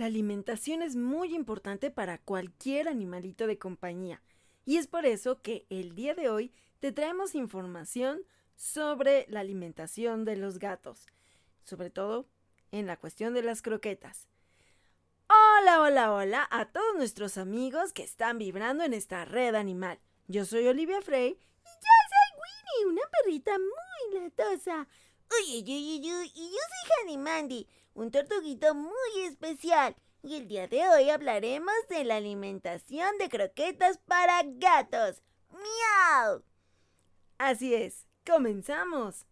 La alimentación es muy importante para cualquier animalito de compañía y es por eso que el día de hoy te traemos información sobre la alimentación de los gatos, sobre todo en la cuestión de las croquetas. Hola, hola, hola a todos nuestros amigos que están vibrando en esta red animal. Yo soy Olivia Frey y yo soy Winnie, una perrita muy latosa. Uy, uy, uy, uy, y yo soy Hanny Mandy, un tortuguito muy especial. Y el día de hoy hablaremos de la alimentación de croquetas para gatos. ¡Miau! Así es, comenzamos.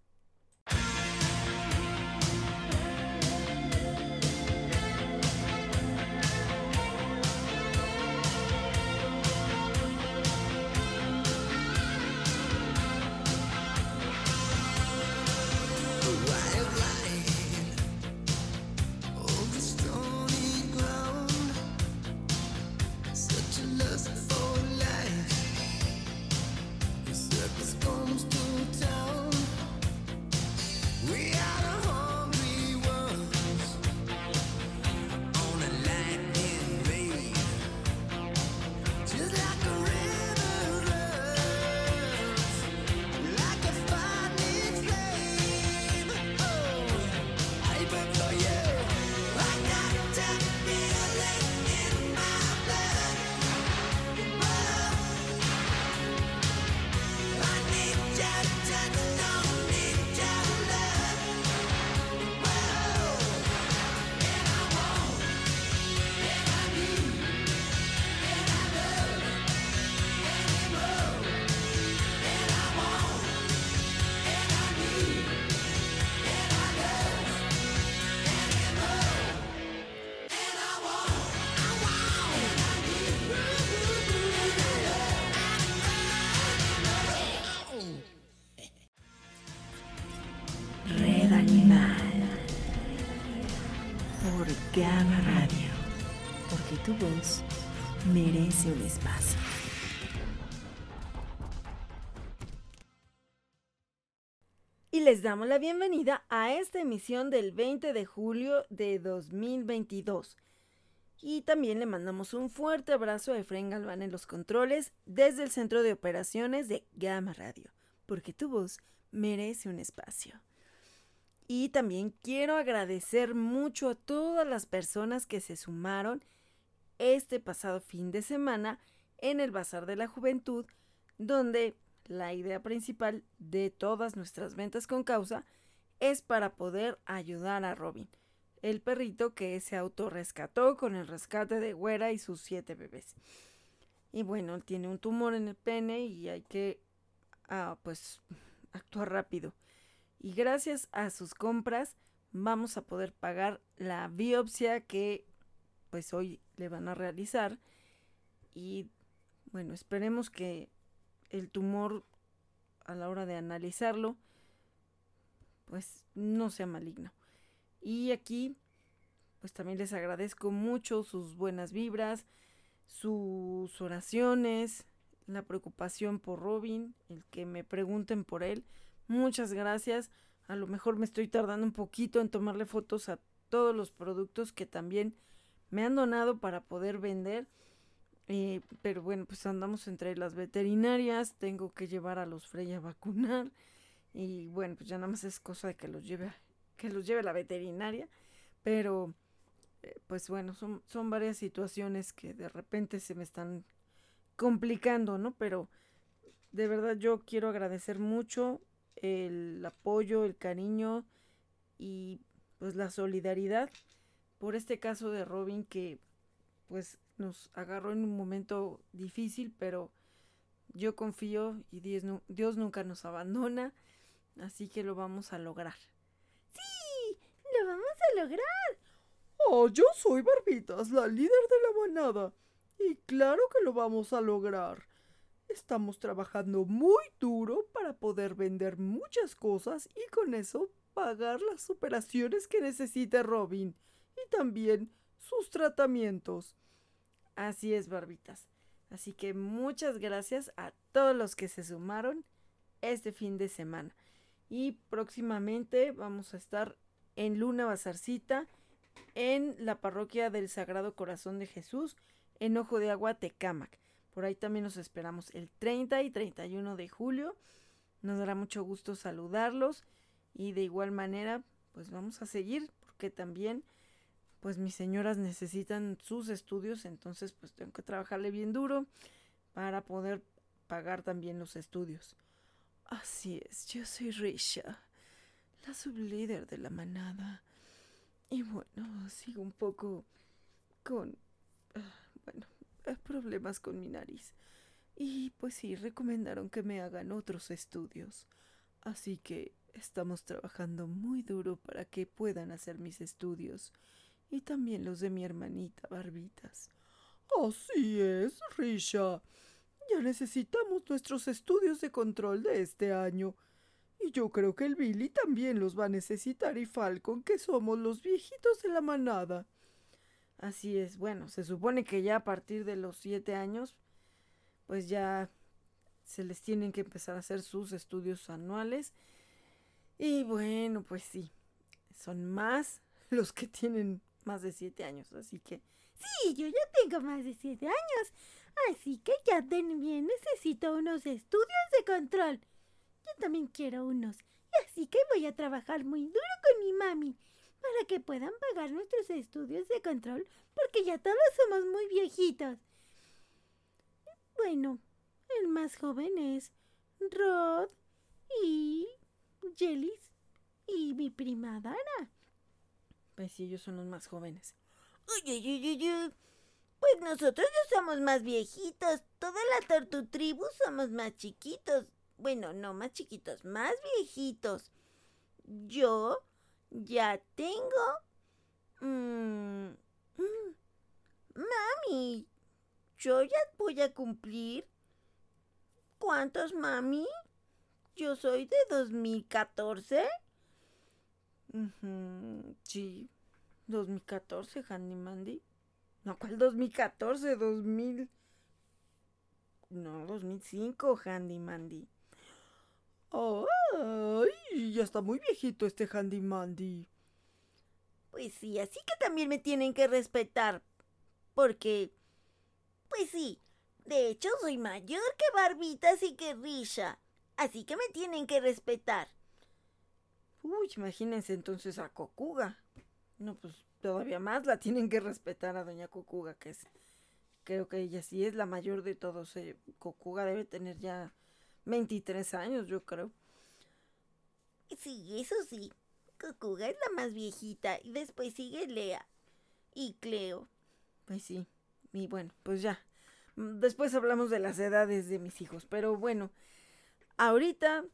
Damos la bienvenida a esta emisión del 20 de julio de 2022. Y también le mandamos un fuerte abrazo a Efraín Galván en los controles desde el centro de operaciones de Gama Radio, porque tu voz merece un espacio. Y también quiero agradecer mucho a todas las personas que se sumaron este pasado fin de semana en el Bazar de la Juventud, donde la idea principal de todas nuestras ventas con causa es para poder ayudar a Robin, el perrito que se autorrescató con el rescate de Güera y sus siete bebés. Y bueno, tiene un tumor en el pene y hay que ah, pues actuar rápido. Y gracias a sus compras vamos a poder pagar la biopsia que pues hoy le van a realizar y bueno, esperemos que el tumor a la hora de analizarlo pues no sea maligno. Y aquí pues también les agradezco mucho sus buenas vibras, sus oraciones, la preocupación por Robin, el que me pregunten por él. Muchas gracias. A lo mejor me estoy tardando un poquito en tomarle fotos a todos los productos que también me han donado para poder vender. Eh, pero bueno, pues andamos entre las veterinarias, tengo que llevar a los Frey a vacunar y bueno, pues ya nada más es cosa de que los lleve, que los lleve la veterinaria, pero eh, pues bueno, son, son varias situaciones que de repente se me están complicando, ¿no? Pero de verdad yo quiero agradecer mucho el apoyo, el cariño y pues la solidaridad por este caso de Robin que pues nos agarró en un momento difícil, pero yo confío y Dios, Dios nunca nos abandona, así que lo vamos a lograr. ¡Sí! ¡Lo vamos a lograr! Oh, yo soy Barbitas, la líder de la manada. Y claro que lo vamos a lograr. Estamos trabajando muy duro para poder vender muchas cosas y con eso pagar las operaciones que necesite Robin y también sus tratamientos. Así es, barbitas. Así que muchas gracias a todos los que se sumaron este fin de semana. Y próximamente vamos a estar en Luna Bazarcita en la parroquia del Sagrado Corazón de Jesús en Ojo de Agua, Tecámac. Por ahí también nos esperamos el 30 y 31 de julio. Nos dará mucho gusto saludarlos y de igual manera pues vamos a seguir porque también pues mis señoras necesitan sus estudios, entonces pues tengo que trabajarle bien duro para poder pagar también los estudios. Así es, yo soy Risha, la sublíder de la manada. Y bueno, sigo un poco con... Ah, bueno, eh, problemas con mi nariz. Y pues sí, recomendaron que me hagan otros estudios. Así que estamos trabajando muy duro para que puedan hacer mis estudios. Y también los de mi hermanita Barbitas. Así es, Risha. Ya necesitamos nuestros estudios de control de este año. Y yo creo que el Billy también los va a necesitar y Falcon, que somos los viejitos de la manada. Así es, bueno, se supone que ya a partir de los siete años, pues ya se les tienen que empezar a hacer sus estudios anuales. Y bueno, pues sí, son más los que tienen más de siete años, así que... Sí, yo ya tengo más de siete años, así que ya también necesito unos estudios de control. Yo también quiero unos. Y así que voy a trabajar muy duro con mi mami para que puedan pagar nuestros estudios de control porque ya todos somos muy viejitos. Bueno, el más joven es Rod y Jellis y mi prima Dana. Pues sí, ellos son los más jóvenes. Uy, uy, uy, uy, Pues nosotros ya somos más viejitos. Toda la Tortu Tribu somos más chiquitos. Bueno, no más chiquitos, más viejitos. Yo ya tengo... Mm, mm, mami, yo ya voy a cumplir... ¿Cuántos, mami? Yo soy de 2014. Sí, 2014, Handy Mandy. No, ¿cuál 2014? 2000. No, 2005, Handy Mandy. ¡Ay! Ya está muy viejito este Handy Mandy. Pues sí, así que también me tienen que respetar. Porque. Pues sí, de hecho soy mayor que Barbitas y que Risha. Así que me tienen que respetar. Uy, imagínense entonces a Kokuga. No, pues todavía más la tienen que respetar a Doña Kokuga, que es. Creo que ella sí es la mayor de todos. Eh. Kokuga debe tener ya 23 años, yo creo. Sí, eso sí. Kokuga es la más viejita y después sigue Lea y Cleo. Pues sí. Y bueno, pues ya. Después hablamos de las edades de mis hijos. Pero bueno, ahorita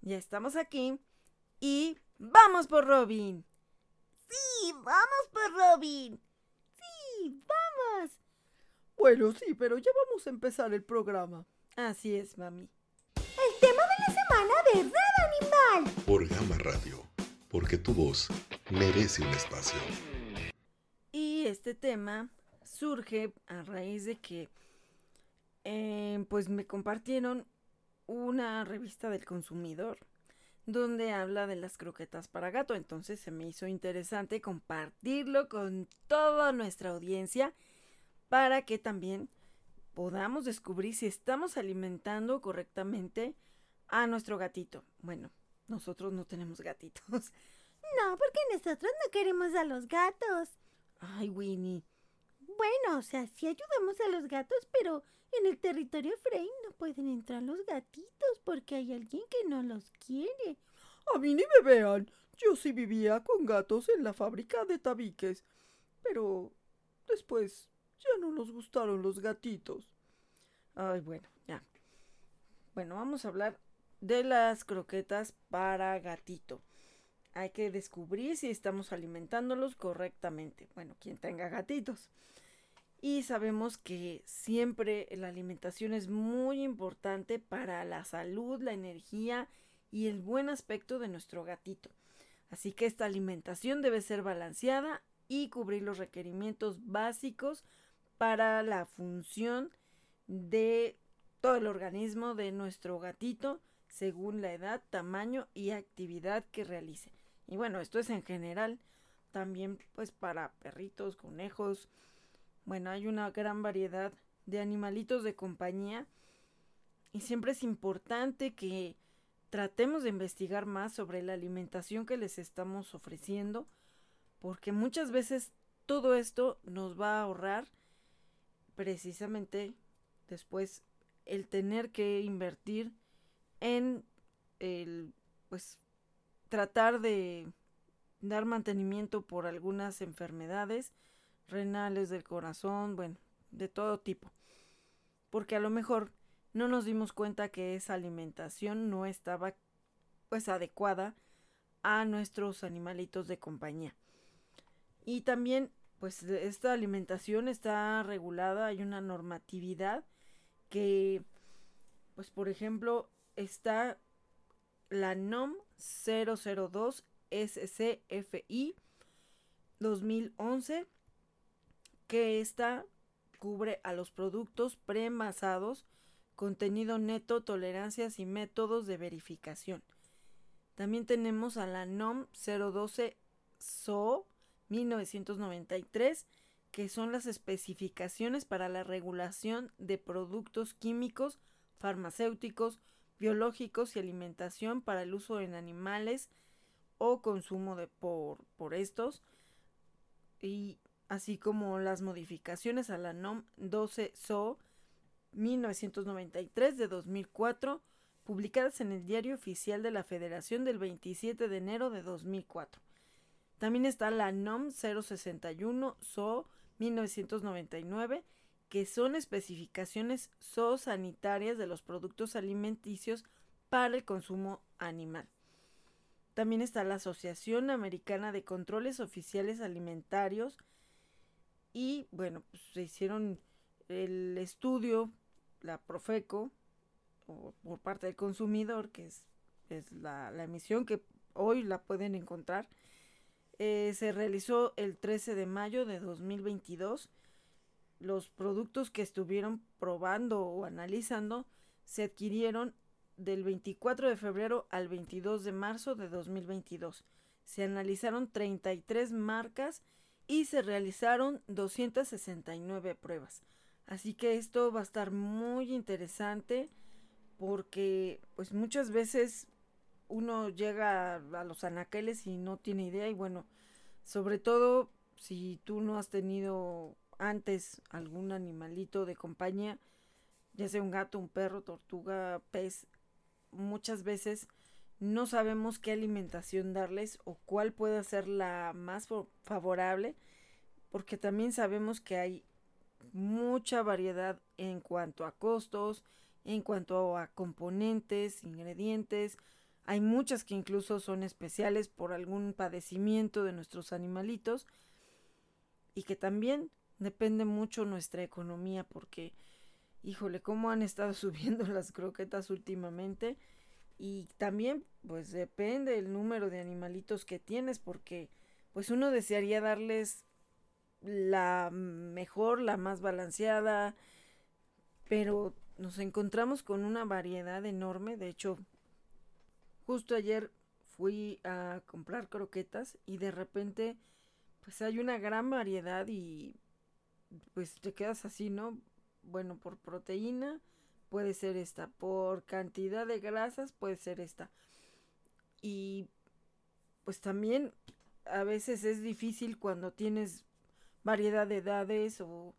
ya estamos aquí y vamos por Robin. Sí, vamos por Robin. Sí, vamos. Bueno, sí, pero ya vamos a empezar el programa. Así es, mami. El tema de la semana de Red Animal. Por Gama Radio, porque tu voz merece un espacio. Y este tema surge a raíz de que eh, pues me compartieron una revista del consumidor donde habla de las croquetas para gato. Entonces se me hizo interesante compartirlo con toda nuestra audiencia para que también podamos descubrir si estamos alimentando correctamente a nuestro gatito. Bueno, nosotros no tenemos gatitos. No, porque nosotros no queremos a los gatos. Ay, Winnie. Bueno, o sea, sí ayudamos a los gatos, pero en el territorio Frey no pueden entrar los gatitos porque hay alguien que no los quiere. A mí ni me vean. Yo sí vivía con gatos en la fábrica de tabiques. Pero después ya no nos gustaron los gatitos. Ay, bueno, ya. Bueno, vamos a hablar de las croquetas para gatito. Hay que descubrir si estamos alimentándolos correctamente. Bueno, quien tenga gatitos. Y sabemos que siempre la alimentación es muy importante para la salud, la energía y el buen aspecto de nuestro gatito. Así que esta alimentación debe ser balanceada y cubrir los requerimientos básicos para la función de todo el organismo de nuestro gatito según la edad, tamaño y actividad que realice. Y bueno, esto es en general también pues para perritos, conejos. Bueno, hay una gran variedad de animalitos de compañía y siempre es importante que tratemos de investigar más sobre la alimentación que les estamos ofreciendo porque muchas veces todo esto nos va a ahorrar precisamente después el tener que invertir en el pues tratar de dar mantenimiento por algunas enfermedades renales del corazón, bueno, de todo tipo. Porque a lo mejor no nos dimos cuenta que esa alimentación no estaba pues adecuada a nuestros animalitos de compañía. Y también pues esta alimentación está regulada, hay una normatividad que pues por ejemplo está la NOM 002 SCFI 2011 que esta cubre a los productos premasados, contenido neto, tolerancias y métodos de verificación. También tenemos a la NOM 012 SO 1993, que son las especificaciones para la regulación de productos químicos, farmacéuticos, biológicos y alimentación para el uso en animales o consumo de por, por estos y así como las modificaciones a la NOM 12 SO 1993 de 2004 publicadas en el Diario Oficial de la Federación del 27 de enero de 2004. También está la NOM 061 SO 1999 que son especificaciones zoosanitarias de los productos alimenticios para el consumo animal. También está la Asociación Americana de Controles Oficiales Alimentarios y bueno, pues, se hicieron el estudio, la Profeco, por parte del consumidor, que es, la, emisión que hoy la pueden encontrar, eh, se realizó el 13 de mayo de 2022 los productos que estuvieron probando o analizando se adquirieron del 24 de febrero al 22 de marzo de 2022. Se analizaron 33 marcas y se realizaron 269 pruebas. Así que esto va a estar muy interesante porque pues muchas veces uno llega a los anaqueles y no tiene idea y bueno, sobre todo si tú no has tenido antes algún animalito de compañía, ya sea un gato, un perro, tortuga, pez, muchas veces no sabemos qué alimentación darles o cuál puede ser la más favorable, porque también sabemos que hay mucha variedad en cuanto a costos, en cuanto a componentes, ingredientes. Hay muchas que incluso son especiales por algún padecimiento de nuestros animalitos y que también depende mucho nuestra economía porque, híjole, cómo han estado subiendo las croquetas últimamente. Y también, pues depende el número de animalitos que tienes porque, pues uno desearía darles la mejor, la más balanceada, pero nos encontramos con una variedad enorme. De hecho, justo ayer fui a comprar croquetas y de repente, pues hay una gran variedad y pues te quedas así, ¿no? Bueno, por proteína puede ser esta, por cantidad de grasas puede ser esta. Y pues también a veces es difícil cuando tienes variedad de edades o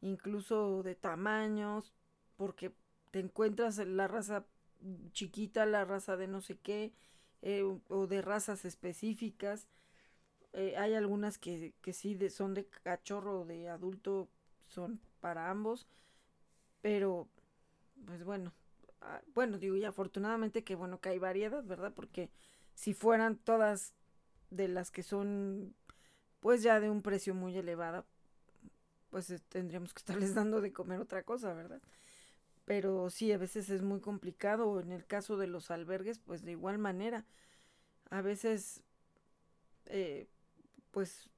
incluso de tamaños, porque te encuentras la raza chiquita, la raza de no sé qué, eh, o de razas específicas eh, hay algunas que, que sí de, son de cachorro o de adulto, son para ambos. Pero, pues bueno, ah, bueno, digo, y afortunadamente que bueno que hay variedad, ¿verdad? Porque si fueran todas de las que son, pues ya de un precio muy elevado, pues eh, tendríamos que estarles dando de comer otra cosa, ¿verdad? Pero sí, a veces es muy complicado. En el caso de los albergues, pues de igual manera. A veces eh, pues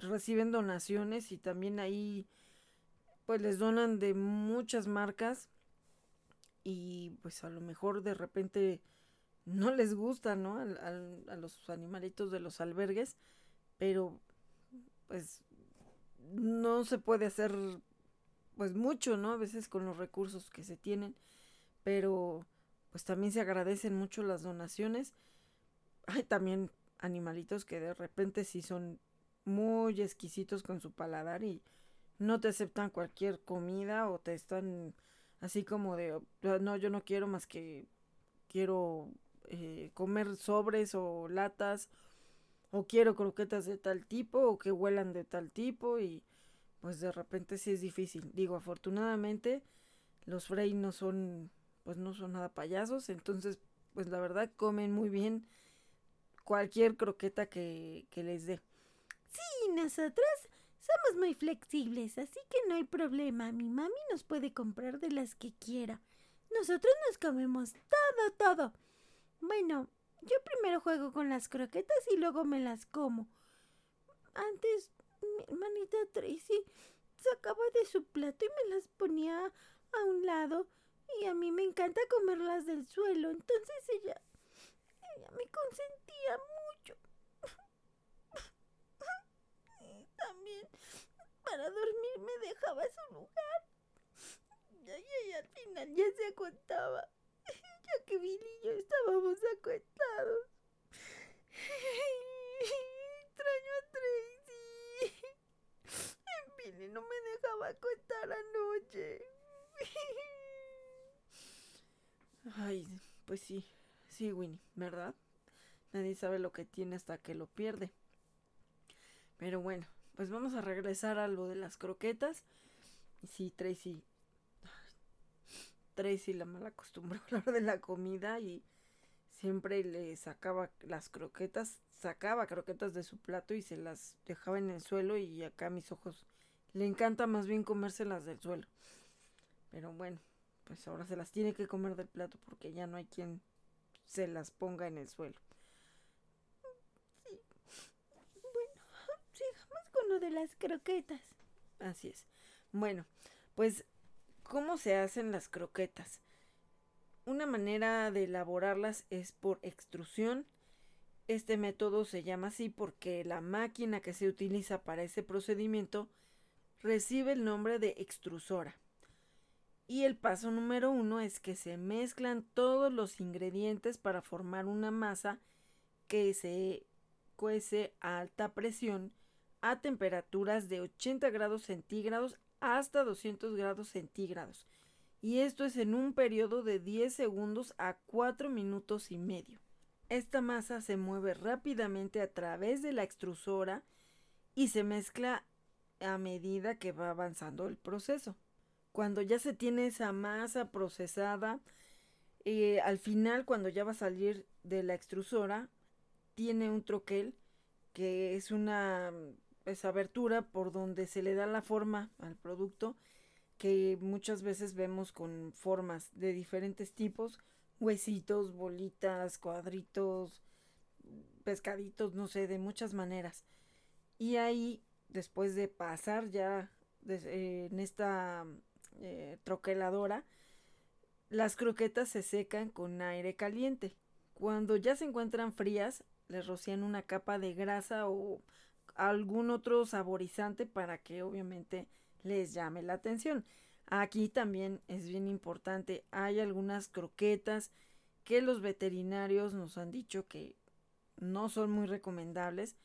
reciben donaciones y también ahí pues les donan de muchas marcas y pues a lo mejor de repente no les gusta, ¿no? a los animalitos de los albergues, pero pues no se puede hacer pues mucho, ¿no? A veces con los recursos que se tienen, pero pues también se agradecen mucho las donaciones. Hay también animalitos que de repente sí son muy exquisitos con su paladar y no te aceptan cualquier comida o te están así como de, no, yo no quiero más que quiero eh, comer sobres o latas o quiero croquetas de tal tipo o que huelan de tal tipo y pues de repente sí es difícil. Digo, afortunadamente los Frey no son pues no son nada payasos, entonces pues la verdad comen muy bien cualquier croqueta que, que les dé. Sí, nosotros somos muy flexibles, así que no hay problema. Mi mami nos puede comprar de las que quiera. Nosotros nos comemos todo, todo. Bueno, yo primero juego con las croquetas y luego me las como. Antes, mi hermanita Tracy sacaba de su plato y me las ponía a un lado. Y a mí me encanta comerlas del suelo. Entonces ella, ella me consentía mucho. y también para dormir me dejaba su lugar. Y, y al final ya se acostaba ya que Billy y yo estábamos acostados. Extraño a Tracy. Billy no me dejaba acostar anoche. Ay, pues sí, sí, Winnie, ¿verdad? Nadie sabe lo que tiene hasta que lo pierde. Pero bueno, pues vamos a regresar a lo de las croquetas. Y sí, Tracy Tracy la mala costumbre a hablar de la comida y siempre le sacaba las croquetas, sacaba croquetas de su plato y se las dejaba en el suelo y acá a mis ojos le encanta más bien comérselas del suelo. Pero bueno, pues ahora se las tiene que comer del plato porque ya no hay quien se las ponga en el suelo. Sí. Bueno, de las croquetas. Así es. Bueno, pues ¿Cómo se hacen las croquetas? Una manera de elaborarlas es por extrusión. Este método se llama así porque la máquina que se utiliza para ese procedimiento recibe el nombre de extrusora. Y el paso número uno es que se mezclan todos los ingredientes para formar una masa que se cuece a alta presión a temperaturas de 80 grados centígrados hasta 200 grados centígrados. Y esto es en un periodo de 10 segundos a 4 minutos y medio. Esta masa se mueve rápidamente a través de la extrusora y se mezcla a medida que va avanzando el proceso. Cuando ya se tiene esa masa procesada, eh, al final cuando ya va a salir de la extrusora, tiene un troquel que es una esa abertura por donde se le da la forma al producto que muchas veces vemos con formas de diferentes tipos, huesitos, bolitas, cuadritos, pescaditos, no sé, de muchas maneras. Y ahí, después de pasar ya eh, en esta eh, troqueladora, las croquetas se secan con aire caliente. Cuando ya se encuentran frías, les rocían una capa de grasa o algún otro saborizante para que obviamente les llame la atención. Aquí también es bien importante, hay algunas croquetas que los veterinarios nos han dicho que no son muy recomendables,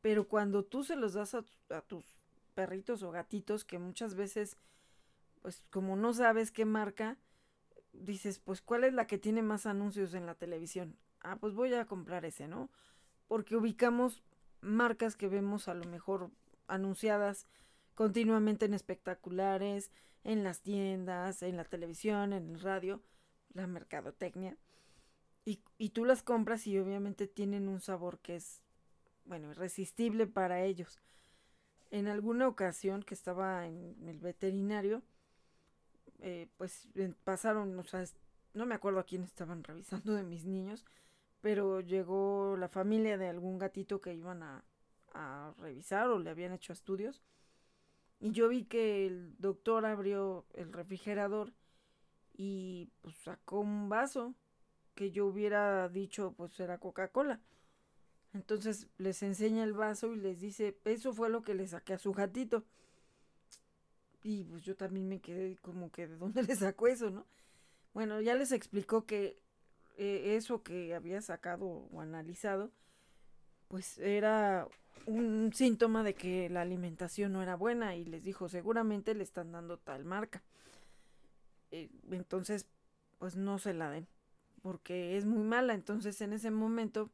pero cuando tú se los das a, a tus perritos o gatitos que muchas veces pues como no sabes qué marca, dices, pues cuál es la que tiene más anuncios en la televisión. Ah, pues voy a comprar ese, ¿no? Porque ubicamos marcas que vemos a lo mejor anunciadas continuamente en espectaculares, en las tiendas, en la televisión, en el radio, la mercadotecnia. Y, y tú las compras y obviamente tienen un sabor que es, bueno, irresistible para ellos. En alguna ocasión que estaba en el veterinario, eh, pues pasaron, o sea, no me acuerdo a quién estaban revisando de mis niños, pero llegó la familia de algún gatito que iban a, revisar o le habían hecho estudios. Y yo vi que el doctor abrió el refrigerador y pues sacó un vaso que yo hubiera dicho pues era Coca-Cola. Entonces les enseña el vaso y les dice, eso fue lo que le saqué a su gatito. Y pues yo también me quedé como que de dónde le sacó eso, ¿no? Bueno, ya les explicó que eh, eso que había sacado o analizado, pues era un síntoma de que la alimentación no era buena y les dijo, seguramente le están dando tal marca. Eh, entonces, pues no se la den, porque es muy mala. Entonces en ese momento,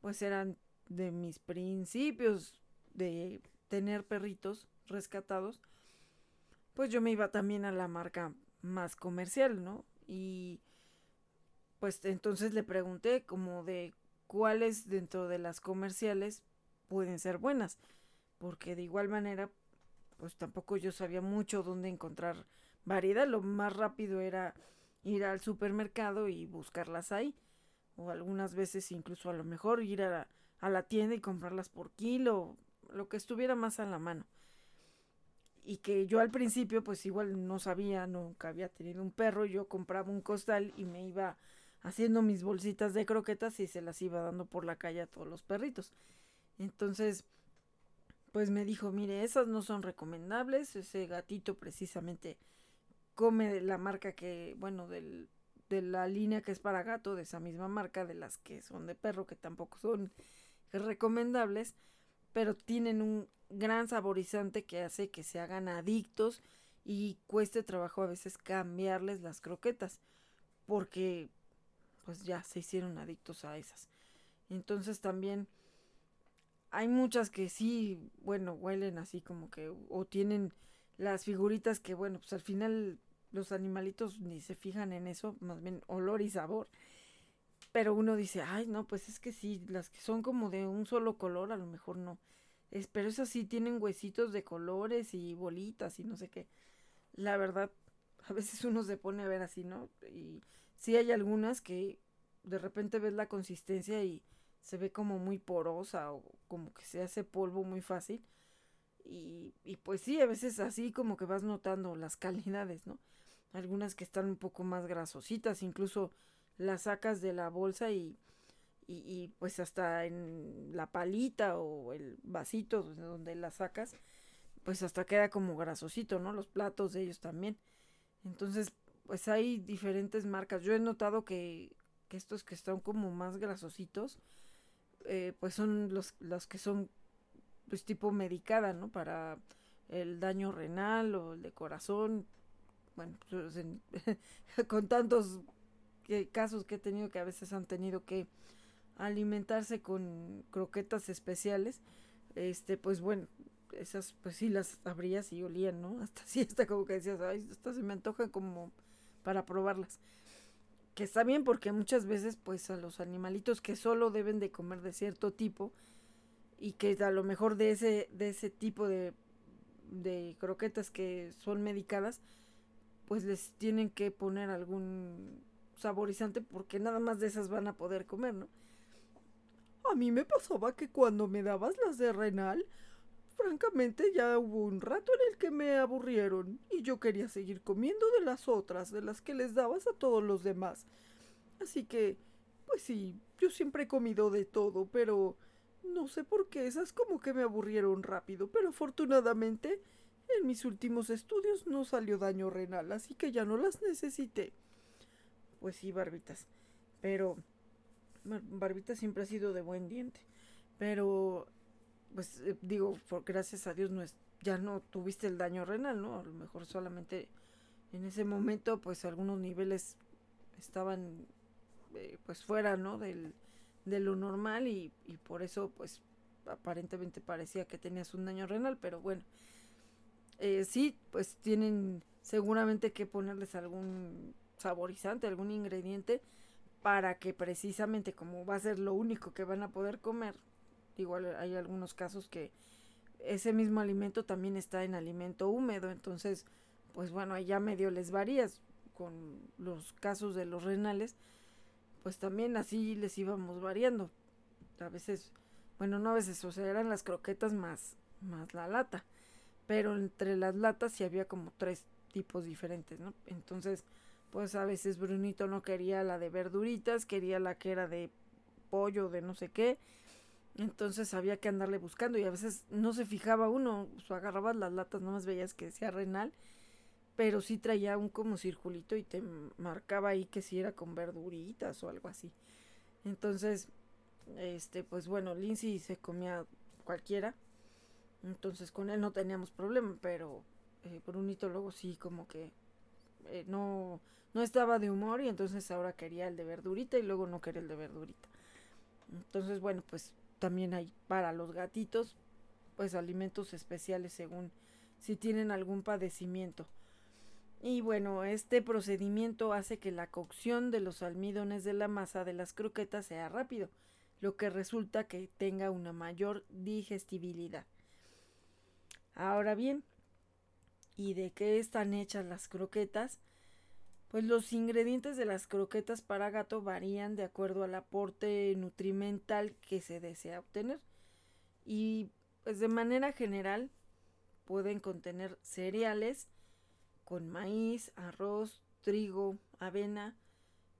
pues eran de mis principios de tener perritos rescatados, pues yo me iba también a la marca más comercial, ¿no? Y pues entonces le pregunté como de cuáles dentro de las comerciales pueden ser buenas, porque de igual manera, pues tampoco yo sabía mucho dónde encontrar variedad, lo más rápido era ir al supermercado y buscarlas ahí, o algunas veces incluso a lo mejor ir a la, a la tienda y comprarlas por kilo, lo que estuviera más a la mano. Y que yo al principio pues igual no sabía, nunca había tenido un perro, yo compraba un costal y me iba haciendo mis bolsitas de croquetas y se las iba dando por la calle a todos los perritos. Entonces, pues me dijo, mire, esas no son recomendables, ese gatito precisamente come de la marca que, bueno, del, de la línea que es para gato, de esa misma marca, de las que son de perro, que tampoco son recomendables, pero tienen un gran saborizante que hace que se hagan adictos y cueste trabajo a veces cambiarles las croquetas, porque pues ya se hicieron adictos a esas. Entonces también hay muchas que sí, bueno, huelen así como que, o tienen las figuritas que, bueno, pues al final los animalitos ni se fijan en eso, más bien olor y sabor. Pero uno dice, ay, no, pues es que sí, las que son como de un solo color, a lo mejor no. Es, pero esas sí tienen huesitos de colores y bolitas y no sé qué. La verdad, a veces uno se pone a ver así, ¿no? Y sí hay algunas que de repente ves la consistencia y se ve como muy porosa o como que se hace polvo muy fácil. Y, y pues sí, a veces así como que vas notando las calidades, ¿no? Algunas que están un poco más grasositas, incluso las sacas de la bolsa y, y, y pues hasta en la palita o el vasito donde las sacas, pues hasta queda como grasosito, ¿no? Los platos de ellos también. Entonces, pues hay diferentes marcas. Yo he notado que, que estos que están como más grasositos, eh, pues son los, los que son pues tipo medicada, ¿no? Para el daño renal o el de corazón. Bueno, pues, con tantos casos que he tenido que a veces han tenido que alimentarse con croquetas especiales, este, pues bueno, esas pues sí las abrías y olían, ¿no? Hasta sí, hasta como que decías, ay, estas se me antoja como para probarlas que está bien porque muchas veces pues a los animalitos que solo deben de comer de cierto tipo y que a lo mejor de ese de ese tipo de, de croquetas que son medicadas pues les tienen que poner algún saborizante porque nada más de esas van a poder comer, ¿no? A mí me pasaba que cuando me dabas las de renal, francamente ya hubo un rato en el que me aburrieron y yo quería seguir comiendo de las otras, de las que les dabas a todos los demás. Así que, pues sí, yo siempre he comido de todo, pero no sé por qué esas como que me aburrieron rápido, pero afortunadamente en mis últimos estudios no salió daño renal, así que ya no las necesité. Pues sí, Barbitas, pero Barbitas siempre ha sido de buen diente, pero pues eh, digo, por, gracias a Dios no es, ya no tuviste el daño renal, ¿no? A lo mejor solamente en ese momento pues algunos niveles estaban eh, pues fuera, ¿no? Del, de lo normal y, y por eso pues aparentemente parecía que tenías un daño renal, pero bueno, eh, sí, pues tienen seguramente que ponerles algún saborizante, algún ingrediente para que precisamente como va a ser lo único que van a poder comer, Igual hay algunos casos que ese mismo alimento también está en alimento húmedo, entonces, pues bueno, ahí ya medio les varías con los casos de los renales, pues también así les íbamos variando. A veces, bueno, no a veces, o sea, eran las croquetas más, más la lata, pero entre las latas sí había como tres tipos diferentes, ¿no? Entonces, pues a veces Brunito no quería la de verduritas, quería la que era de pollo, de no sé qué, Entonces había que andarle buscando y a veces no se fijaba uno, o agarrabas las latas, nomás veías que decía renal, pero sí traía un como circulito y te marcaba ahí que si era con verduritas o algo así. Entonces, este, pues bueno, Lindsay se comía cualquiera, entonces con él no teníamos problema, pero eh, Brunito luego sí como que eh, no, no estaba de humor y entonces ahora quería el de verdurita y luego no quería el de verdurita. Entonces, bueno, pues también hay para los gatitos, pues alimentos especiales según si tienen algún padecimiento. Y bueno, este procedimiento hace que la cocción de los almidones de la masa de las croquetas sea rápido, lo que resulta que tenga una mayor digestibilidad. Ahora bien, ¿y de qué están hechas las croquetas? Pues los ingredientes de las croquetas para gato varían de acuerdo al aporte nutrimental que se desea obtener. Y pues de manera general pueden contener cereales con maíz, arroz, trigo, avena,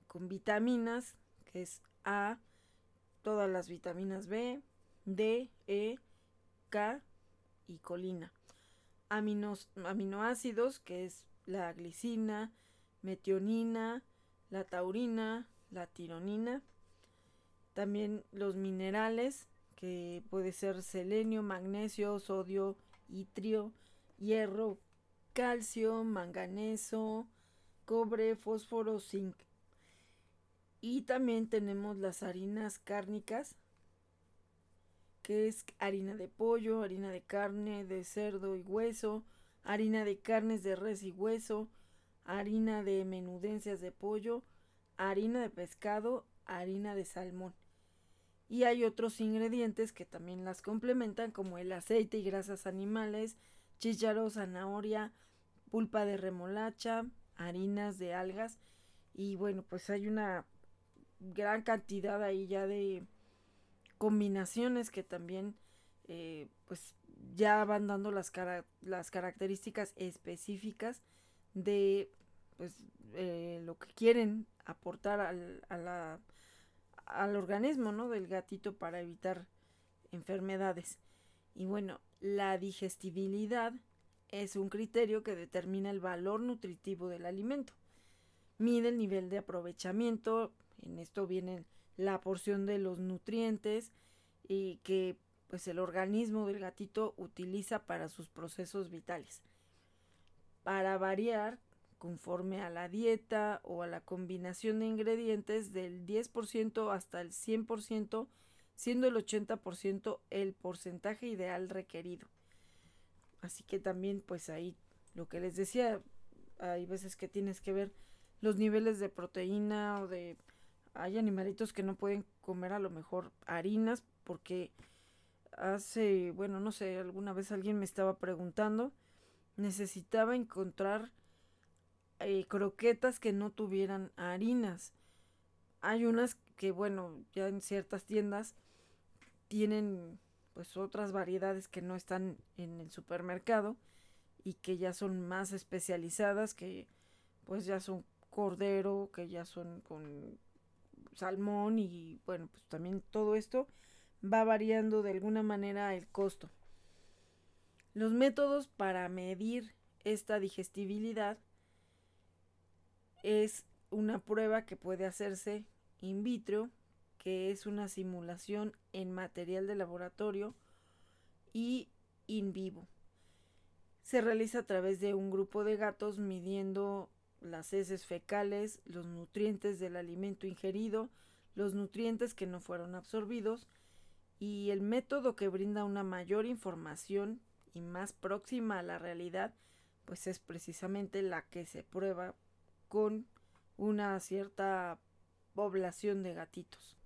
con vitaminas, que es A, todas las vitaminas B, D, E, K y colina. Aminoácidos, que es la glicina, metionina, la taurina, la tironina. También los minerales, que puede ser selenio, magnesio, sodio, itrio, hierro, calcio, manganeso, cobre, fósforo, zinc. Y también tenemos las harinas cárnicas, que es harina de pollo, harina de carne, de cerdo y hueso, harina de carnes de res y hueso, harina de menudencias de pollo, harina de pescado, harina de salmón. Y hay otros ingredientes que también las complementan como el aceite y grasas animales, chícharo, zanahoria, pulpa de remolacha, harinas de algas y bueno, pues hay una gran cantidad ahí ya de combinaciones que también eh, pues ya van dando las, las características específicas de pues eh, lo que quieren aportar al, al organismo ¿no? del gatito para evitar enfermedades. Y bueno, la digestibilidad es un criterio que determina el valor nutritivo del alimento. Mide el nivel de aprovechamiento, en esto viene la porción de los nutrientes y que pues el organismo del gatito utiliza para sus procesos vitales. Para variar, conforme a la dieta o a la combinación de ingredientes del 10% hasta el 100%, siendo el 80% el porcentaje ideal requerido. Así que también pues ahí lo que les decía, hay veces que tienes que ver los niveles de proteína o de... Hay animalitos que no pueden comer a lo mejor harinas porque hace, bueno, no sé, alguna vez alguien me estaba preguntando, necesitaba encontrar eh, croquetas que no tuvieran harinas. Hay unas que, bueno, ya en ciertas tiendas tienen pues otras variedades que no están en el supermercado y que ya son más especializadas, que pues ya son cordero, que ya son con salmón y bueno, pues también todo esto va variando de alguna manera el costo. Los métodos para medir esta digestibilidad es una prueba que puede hacerse in vitro, que es una simulación en material de laboratorio y in vivo. Se realiza a través de un grupo de gatos midiendo las heces fecales, los nutrientes del alimento ingerido, los nutrientes que no fueron absorbidos y el método que brinda una mayor información y más próxima a la realidad, pues es precisamente la que se prueba con una cierta población de gatitos.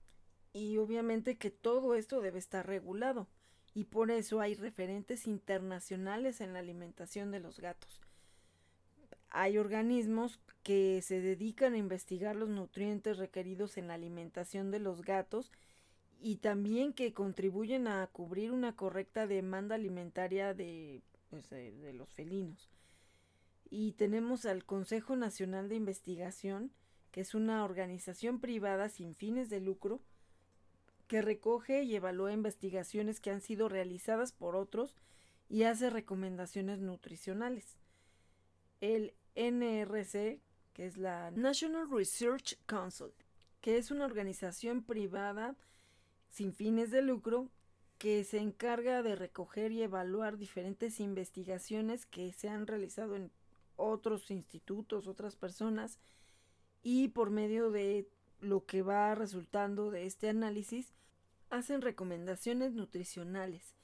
Y obviamente que todo esto debe estar regulado y por eso hay referentes internacionales en la alimentación de los gatos. Hay organismos que se dedican a investigar los nutrientes requeridos en la alimentación de los gatos y también que contribuyen a cubrir una correcta demanda alimentaria de, pues, los felinos. Y tenemos al Consejo Nacional de Investigación, que es una organización privada sin fines de lucro que recoge y evalúa investigaciones que han sido realizadas por otros y hace recomendaciones nutricionales. El NRC, que es la National Research Council, que es una organización privada sin fines de lucro que se encarga de recoger y evaluar diferentes investigaciones que se han realizado en otros institutos, otras personas, y por medio de lo que va resultando de este análisis, hacen recomendaciones nutricionales.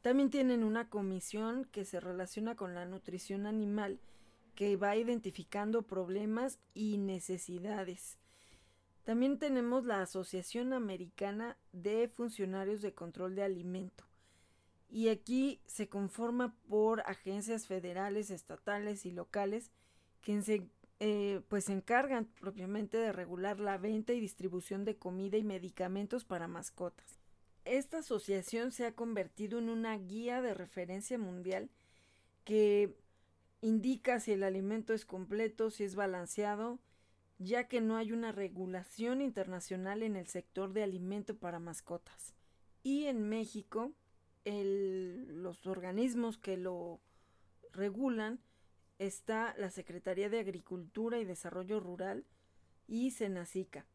También tienen una comisión que se relaciona con la nutrición animal, que va identificando problemas y necesidades. También tenemos la Asociación Americana de Funcionarios de Control de Alimento. Y aquí se conforma por agencias federales, estatales y locales que se eh, pues se encargan propiamente de regular la venta y distribución de comida y medicamentos para mascotas. Esta asociación se ha convertido en una guía de referencia mundial que indica si el alimento es completo, si es balanceado, ya que no hay una regulación internacional en el sector de alimento para mascotas. Y en México, los organismos que lo regulan está la Secretaría de Agricultura y Desarrollo Rural y Senacica.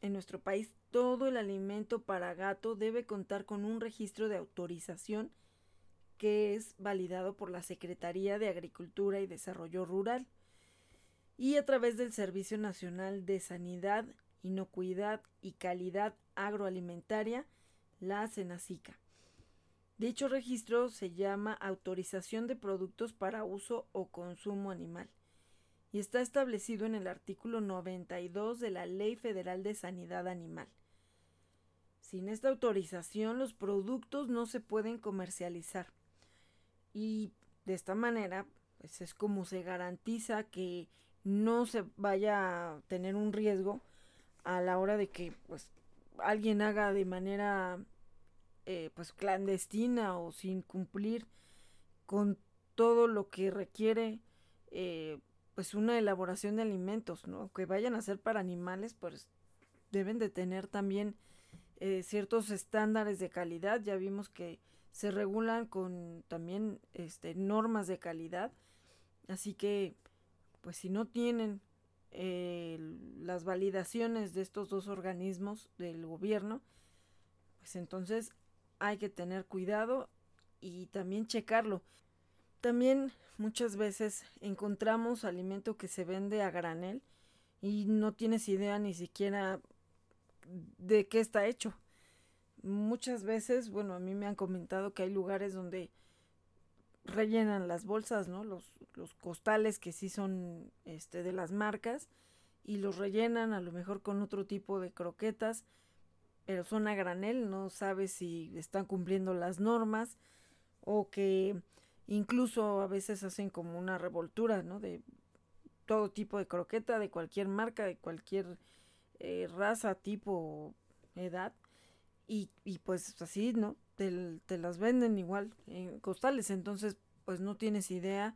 En nuestro país todo el alimento para gato debe contar con un registro de autorización que es validado por la Secretaría de Agricultura y Desarrollo Rural y a través del Servicio Nacional de Sanidad, Inocuidad y Calidad Agroalimentaria, la Senacica. Dicho registro se llama autorización de productos para uso o consumo animal y está establecido en el artículo 92 de la Ley Federal de Sanidad Animal. Sin esta autorización los productos no se pueden comercializar y de esta manera pues es como se garantiza que no se vaya a tener un riesgo a la hora de que pues alguien haga de manera eh, pues clandestina o sin cumplir con todo lo que requiere eh, pues una elaboración de alimentos, ¿no? Que vayan a ser para animales, pues deben de tener también eh, ciertos estándares de calidad. Ya vimos que se regulan con también este, normas de calidad. Así que, pues si no tienen las validaciones de estos dos organismos del gobierno, pues entonces hay que tener cuidado y también checarlo. También muchas veces encontramos alimento que se vende a granel y no tienes idea ni siquiera de qué está hecho. Muchas veces, bueno, a mí me han comentado que hay lugares donde rellenan las bolsas, ¿no? Los, los costales que sí son este de las marcas y los rellenan a lo mejor con otro tipo de croquetas pero son a granel, no sabes si están cumpliendo las normas o que incluso a veces hacen como una revoltura, ¿no? De todo tipo de croqueta, de cualquier marca, de cualquier eh, raza, tipo, edad. Y, y pues así, ¿no? Te, te, las venden igual en costales, entonces pues no tienes idea,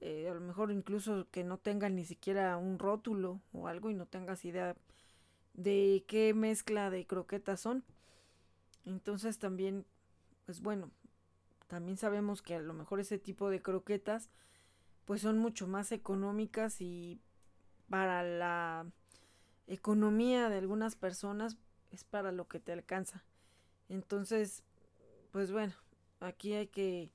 eh, a lo mejor incluso que no tengan ni siquiera un rótulo o algo y no tengas idea de qué mezcla de croquetas son. Entonces también, pues bueno, también sabemos que a lo mejor ese tipo de croquetas pues son mucho más económicas y para la economía de algunas personas es para lo que te alcanza. Entonces, pues bueno, aquí hay que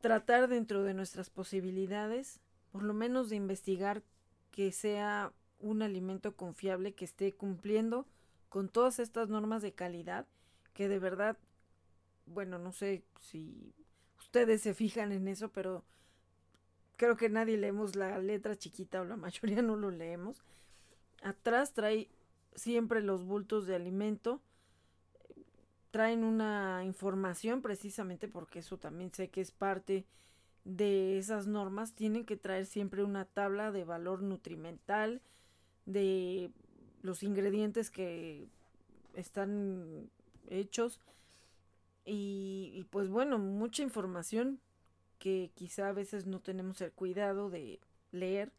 tratar dentro de nuestras posibilidades, por lo menos de investigar que sea un alimento confiable que esté cumpliendo con todas estas normas de calidad que de verdad, bueno, no sé si ustedes se fijan en eso, pero creo que nadie leemos la letra chiquita o la mayoría no lo leemos. Atrás trae siempre los bultos de alimento, traen una información precisamente porque eso también sé que es parte de esas normas, tienen que traer siempre una tabla de valor nutrimental, de los ingredientes que están hechos y, pues bueno, mucha información que quizá a veces no tenemos el cuidado de leer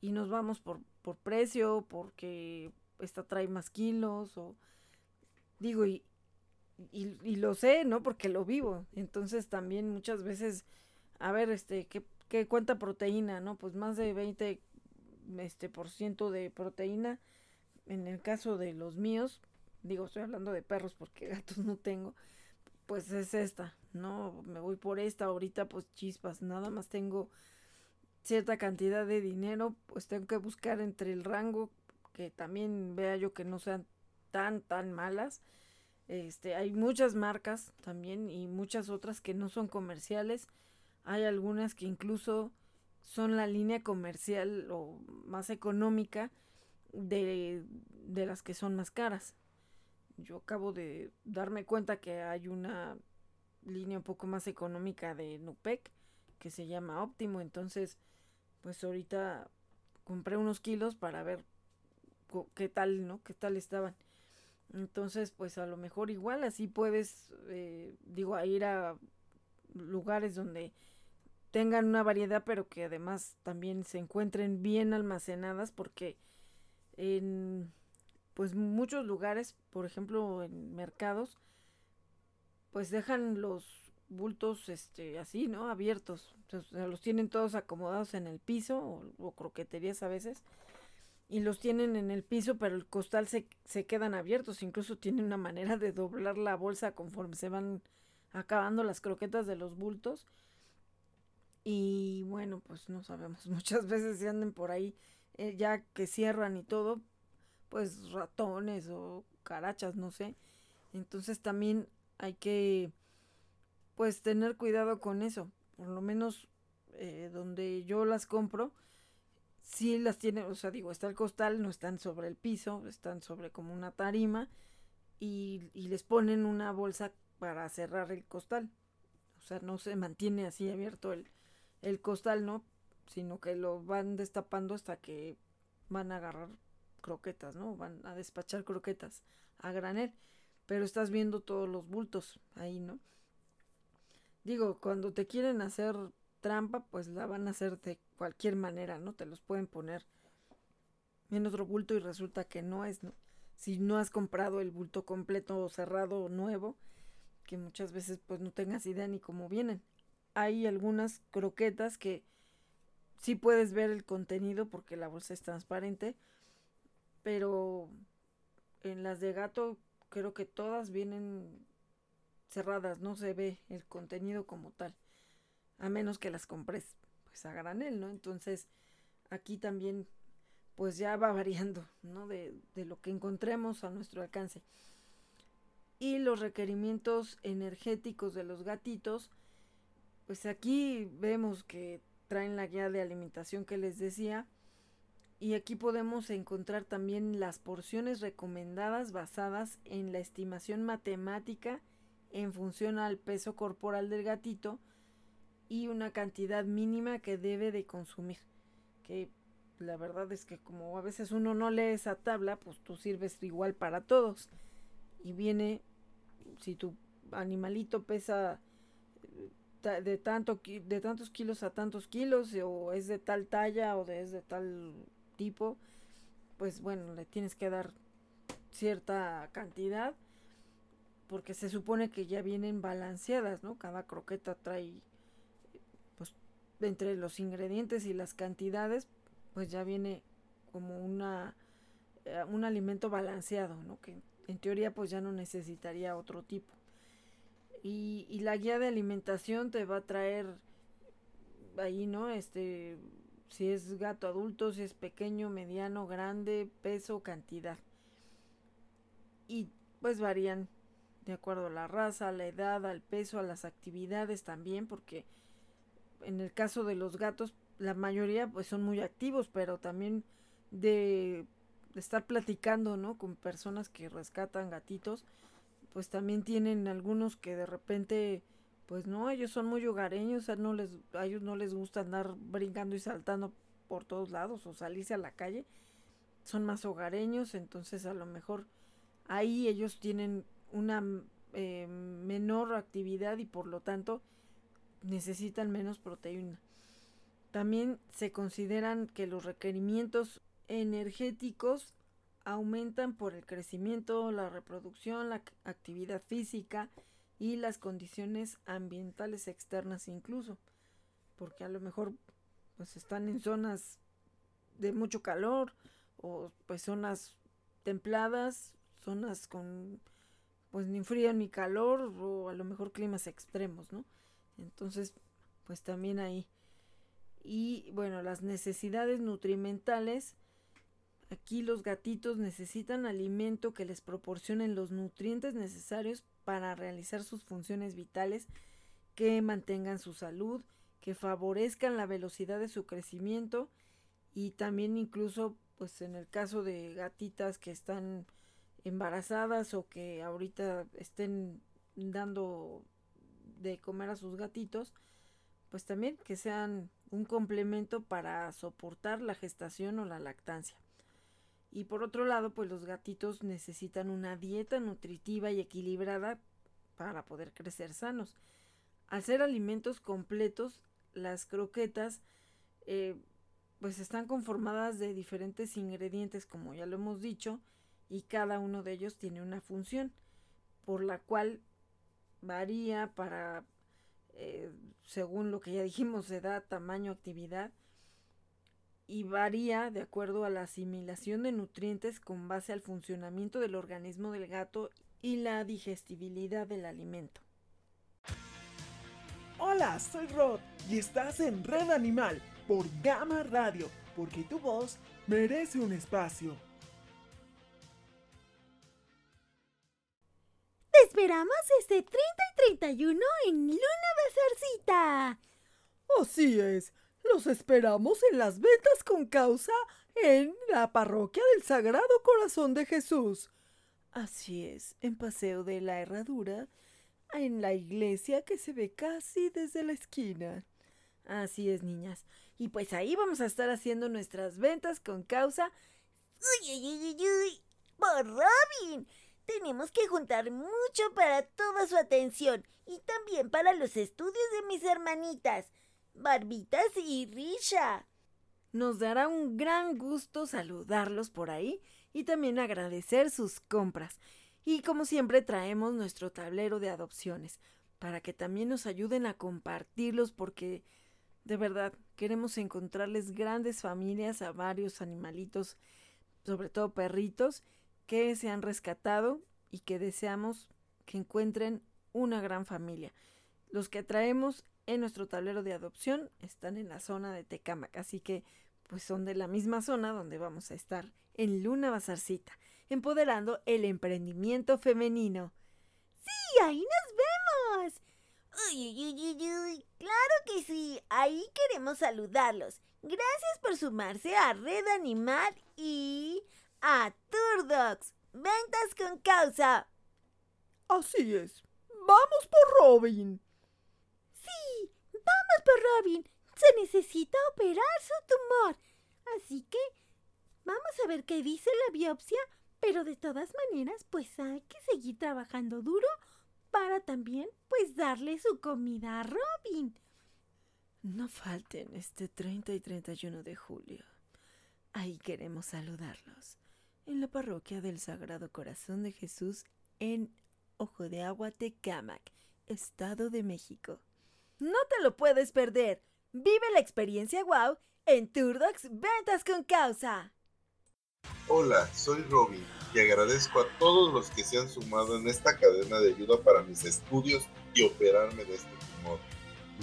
y nos vamos por, por precio, porque esta trae más kilos o digo, y, y, lo sé, ¿no? Porque lo vivo. Entonces también muchas veces, a ver, este, ¿qué, qué cuánta proteína, no? Pues más de 20 este, por ciento de proteína. En el caso de los míos, digo, estoy hablando de perros porque gatos no tengo, pues es esta, ¿no? Me voy por esta, ahorita pues chispas, nada más tengo cierta cantidad de dinero, pues tengo que buscar entre el rango que también vea yo que no sean tan, tan malas. Este, hay muchas marcas también y muchas otras que no son comerciales. Hay algunas que incluso son la línea comercial o más económica de, de las que son más caras. Yo acabo de darme cuenta que hay una línea un poco más económica de Nupec que se llama Óptimo, entonces pues ahorita compré unos kilos para ver qué tal, ¿no? ¿Qué tal estaban? Entonces, pues a lo mejor igual así puedes, eh, digo, a ir a lugares donde tengan una variedad, pero que además también se encuentren bien almacenadas, porque en pues muchos lugares, por ejemplo en mercados, pues dejan los bultos este así, ¿no? Abiertos. O sea, los tienen todos acomodados en el piso o, croqueterías a veces. Y los tienen en el piso, pero el costal se, se quedan abiertos. Incluso tienen una manera de doblar la bolsa conforme se van acabando las croquetas de los bultos. Y bueno, pues no sabemos. Muchas veces se anden por ahí, eh, ya que cierran y todo, pues ratones o carachas, no sé. Entonces también hay que pues tener cuidado con eso. Por lo menos eh, donde yo las compro, sí las tiene, o sea, digo, está el costal, no están sobre el piso, están sobre como una tarima y, y les ponen una bolsa para cerrar el costal. O sea, no se mantiene así abierto el, el costal, ¿no? Sino que lo van destapando hasta que van a agarrar croquetas, ¿no? Van a despachar croquetas a granel. Pero estás viendo todos los bultos ahí, ¿no? Digo, cuando te quieren hacer trampa, pues la van a hacer de cualquier manera, ¿no? Te los pueden poner en otro bulto y resulta que no es, ¿no? Si no has comprado el bulto completo o cerrado nuevo, que muchas veces pues no tengas idea ni cómo vienen. Hay algunas croquetas que sí puedes ver el contenido porque la bolsa es transparente, pero en las de gato creo que todas vienen cerradas, no se ve el contenido como tal, a menos que las compres pues a granel, ¿no? Entonces aquí también pues ya va variando, ¿no? De, de lo que encontremos a nuestro alcance. Y los requerimientos energéticos de los gatitos, pues aquí vemos que traen la guía de alimentación que les decía. Y aquí podemos encontrar también las porciones recomendadas basadas en la estimación matemática en función al peso corporal del gatito y una cantidad mínima que debe de consumir. Que la verdad es que como a veces uno no lee esa tabla, pues tú sirves igual para todos. Y viene, si tu animalito pesa eh, de, tanto, de tantos kilos a tantos kilos, o es de tal talla o de, es de tal tipo, pues bueno, le tienes que dar cierta cantidad porque se supone que ya vienen balanceadas, ¿no? Cada croqueta trae, pues, entre los ingredientes y las cantidades, pues ya viene como una, eh, un alimento balanceado, ¿no? Que en teoría pues ya no necesitaría otro tipo. Y, y la guía de alimentación te va a traer ahí, ¿no? Este, si es gato adulto, si es pequeño, mediano, grande, peso, cantidad. Y pues varían de acuerdo a la raza, a la edad, al peso, a las actividades también, porque en el caso de los gatos, la mayoría pues son muy activos, pero también de, estar platicando, ¿no? Con personas que rescatan gatitos, pues también tienen algunos que de repente, pues no, ellos son muy hogareños, a, no les, a ellos no les gusta andar brincando y saltando por todos lados o salirse a la calle, son más hogareños, entonces a lo mejor ahí ellos tienen una eh, menor actividad y por lo tanto necesitan menos proteína. También se consideran que los requerimientos energéticos aumentan por el crecimiento, la reproducción, la actividad física y las condiciones ambientales externas incluso, porque a lo mejor pues están en zonas de mucho calor o pues zonas templadas, zonas con pues ni frío ni calor o a lo mejor climas extremos, ¿no? Entonces, pues también ahí. Y bueno, las necesidades nutrimentales Aquí los gatitos necesitan alimento que les proporcionen los nutrientes necesarios para realizar sus funciones vitales, que mantengan su salud, que favorezcan la velocidad de su crecimiento y también incluso pues en el caso de gatitas que están embarazadas o que ahorita estén dando de comer a sus gatitos, pues también que sean un complemento para soportar la gestación o la lactancia. Y por otro lado, pues los gatitos necesitan una dieta nutritiva y equilibrada para poder crecer sanos. Al ser alimentos completos, las croquetas eh, pues están conformadas de diferentes ingredientes, como ya lo hemos dicho, y cada uno de ellos tiene una función, por la cual varía para, eh, según lo que ya dijimos, edad, tamaño, actividad, y varía de acuerdo a la asimilación de nutrientes con base al funcionamiento del organismo del gato y la digestibilidad del alimento. Hola, soy Rod y estás en Red Animal por Gama Radio, porque tu voz merece un espacio. Te esperamos este 30 y 31 en Luna Bazarcita. Así es. Los esperamos en las ventas con causa en la parroquia del Sagrado Corazón de Jesús. Así es, en Paseo de la Herradura, en la iglesia que se ve casi desde la esquina. Así es, niñas. Y pues ahí vamos a estar haciendo nuestras ventas con causa. ¡Uy, uy, uy, uy! ¡Por Robin! Tenemos que juntar mucho para toda su atención y también para los estudios de mis hermanitas. Barbitas y Risha. Nos dará un gran gusto saludarlos por ahí y también agradecer sus compras. Y como siempre traemos nuestro tablero de adopciones para que también nos ayuden a compartirlos porque de verdad queremos encontrarles grandes familias a varios animalitos, sobre todo perritos, que se han rescatado y que deseamos que encuentren una gran familia. Los que traemos en nuestro tablero de adopción están en la zona de Tecámac, así que pues son de la misma zona donde vamos a estar en Luna Bazarcita, empoderando el emprendimiento femenino. Sí, ahí nos vemos. Uy, uy, uy, uy, claro que sí, ahí queremos saludarlos. Gracias por sumarse a Red Animal y a Turdogs. Ventas con causa. Así es. Vamos por Robin. Sí, vamos por Robin. Se necesita operar su tumor. Así que vamos a ver qué dice la biopsia, pero de todas maneras, pues hay que seguir trabajando duro para también, pues, darle su comida a Robin. No falten este 30 y 31 de julio. Ahí queremos saludarlos. En la parroquia del Sagrado Corazón de Jesús en Ojo de Agua, Tecámac, Estado de México. No te lo puedes perder. Vive la experiencia wow en Turdocs Ventas con Causa. Hola, soy Robin y agradezco a todos los que se han sumado en esta cadena de ayuda para mis estudios y operarme de este tumor.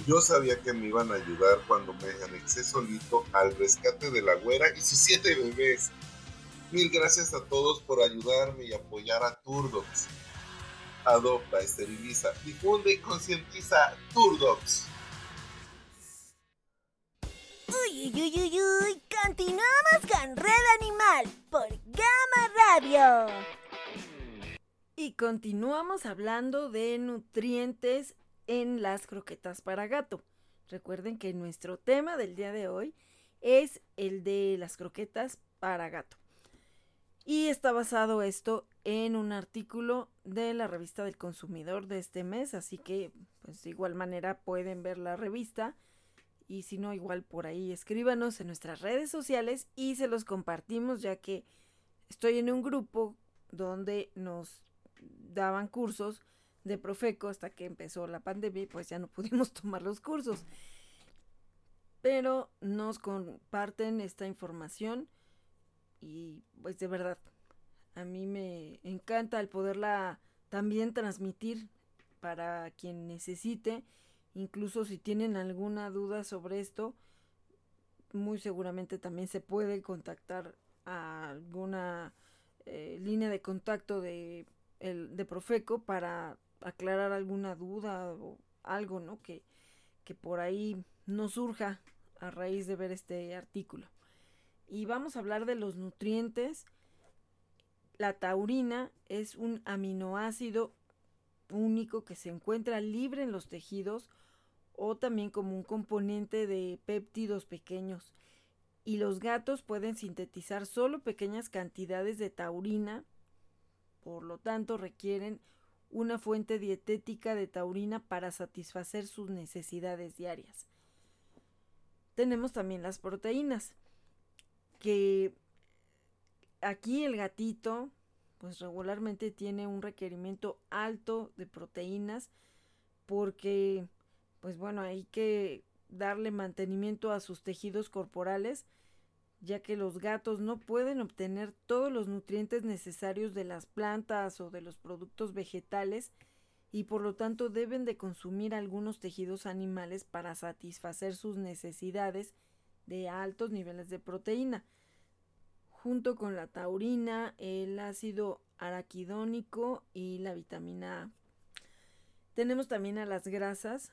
Yo sabía que me iban a ayudar cuando me anexé solito al rescate de la güera y sus siete bebés. Mil gracias a todos por ayudarme y apoyar a Turdocs adopta, esteriliza, difunde y concientiza Turdocs. Uy, uy, uy, uy, continuamos con Red Animal por Gama Radio. Y continuamos hablando de nutrientes en las croquetas para gato. Recuerden que nuestro tema del día de hoy es el de las croquetas para gato. Y está basado esto en un artículo de la revista del consumidor de este mes, así que pues de igual manera pueden ver la revista y si no igual por ahí escríbanos en nuestras redes sociales y se los compartimos ya que estoy en un grupo donde nos daban cursos de Profeco hasta que empezó la pandemia y pues ya no pudimos tomar los cursos. Pero nos comparten esta información y pues de verdad, a mí me encanta el poderla también transmitir para quien necesite, incluso si tienen alguna duda sobre esto, muy seguramente también se puede contactar a alguna eh, línea de contacto de, el, de Profeco para aclarar alguna duda o algo, ¿no? Que, que por ahí no surja a raíz de ver este artículo. Y vamos a hablar de los nutrientes. La taurina es un aminoácido único que se encuentra libre en los tejidos o también como un componente de péptidos pequeños. Y los gatos pueden sintetizar solo pequeñas cantidades de taurina, por lo tanto requieren una fuente dietética de taurina para satisfacer sus necesidades diarias. Tenemos también las proteínas, que aquí el gatito pues regularmente tiene un requerimiento alto de proteínas porque pues bueno, hay que darle mantenimiento a sus tejidos corporales ya que los gatos no pueden obtener todos los nutrientes necesarios de las plantas o de los productos vegetales y por lo tanto deben de consumir algunos tejidos animales para satisfacer sus necesidades de altos niveles de proteína. Junto con la taurina, el ácido araquidónico y la vitamina A. Tenemos también a las grasas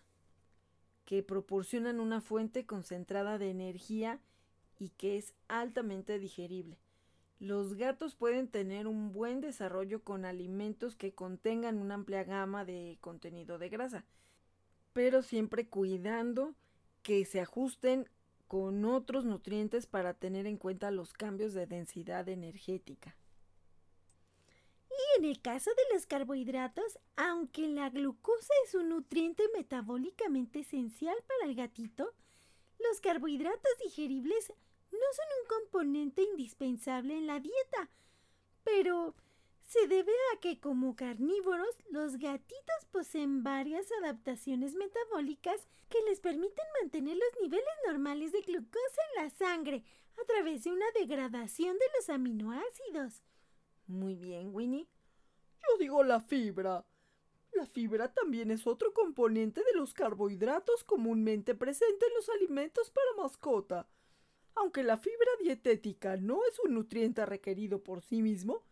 que proporcionan una fuente concentrada de energía y que es altamente digerible. Los gatos pueden tener un buen desarrollo con alimentos que contengan una amplia gama de contenido de grasa, pero siempre cuidando que se ajusten con otros nutrientes para tener en cuenta los cambios de densidad energética. Y en el caso de los carbohidratos, aunque la glucosa es un nutriente metabólicamente esencial para el gatito, los carbohidratos digeribles no son un componente indispensable en la dieta, pero se debe a que como carnívoros los gatitos poseen varias adaptaciones metabólicas que les permiten mantener los niveles normales de glucosa en la sangre a través de una degradación de los aminoácidos. Muy bien, Winnie. Yo digo la fibra. La fibra también es otro componente de los carbohidratos comúnmente presente en los alimentos para mascota. Aunque la fibra dietética no es un nutriente requerido por sí mismo,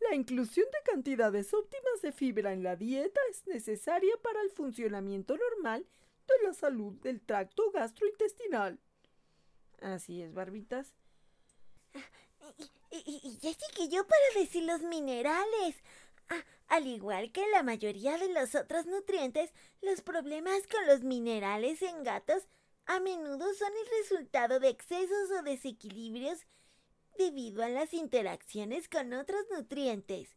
la inclusión de cantidades óptimas de fibra en la dieta es necesaria para el funcionamiento normal de la salud del tracto gastrointestinal. Así es, barbitas. Y, y, ya que yo para decir los minerales. Ah, al igual que la mayoría de los otros nutrientes, los problemas con los minerales en gatos a menudo son el resultado de excesos o desequilibrios debido a las interacciones con otros nutrientes,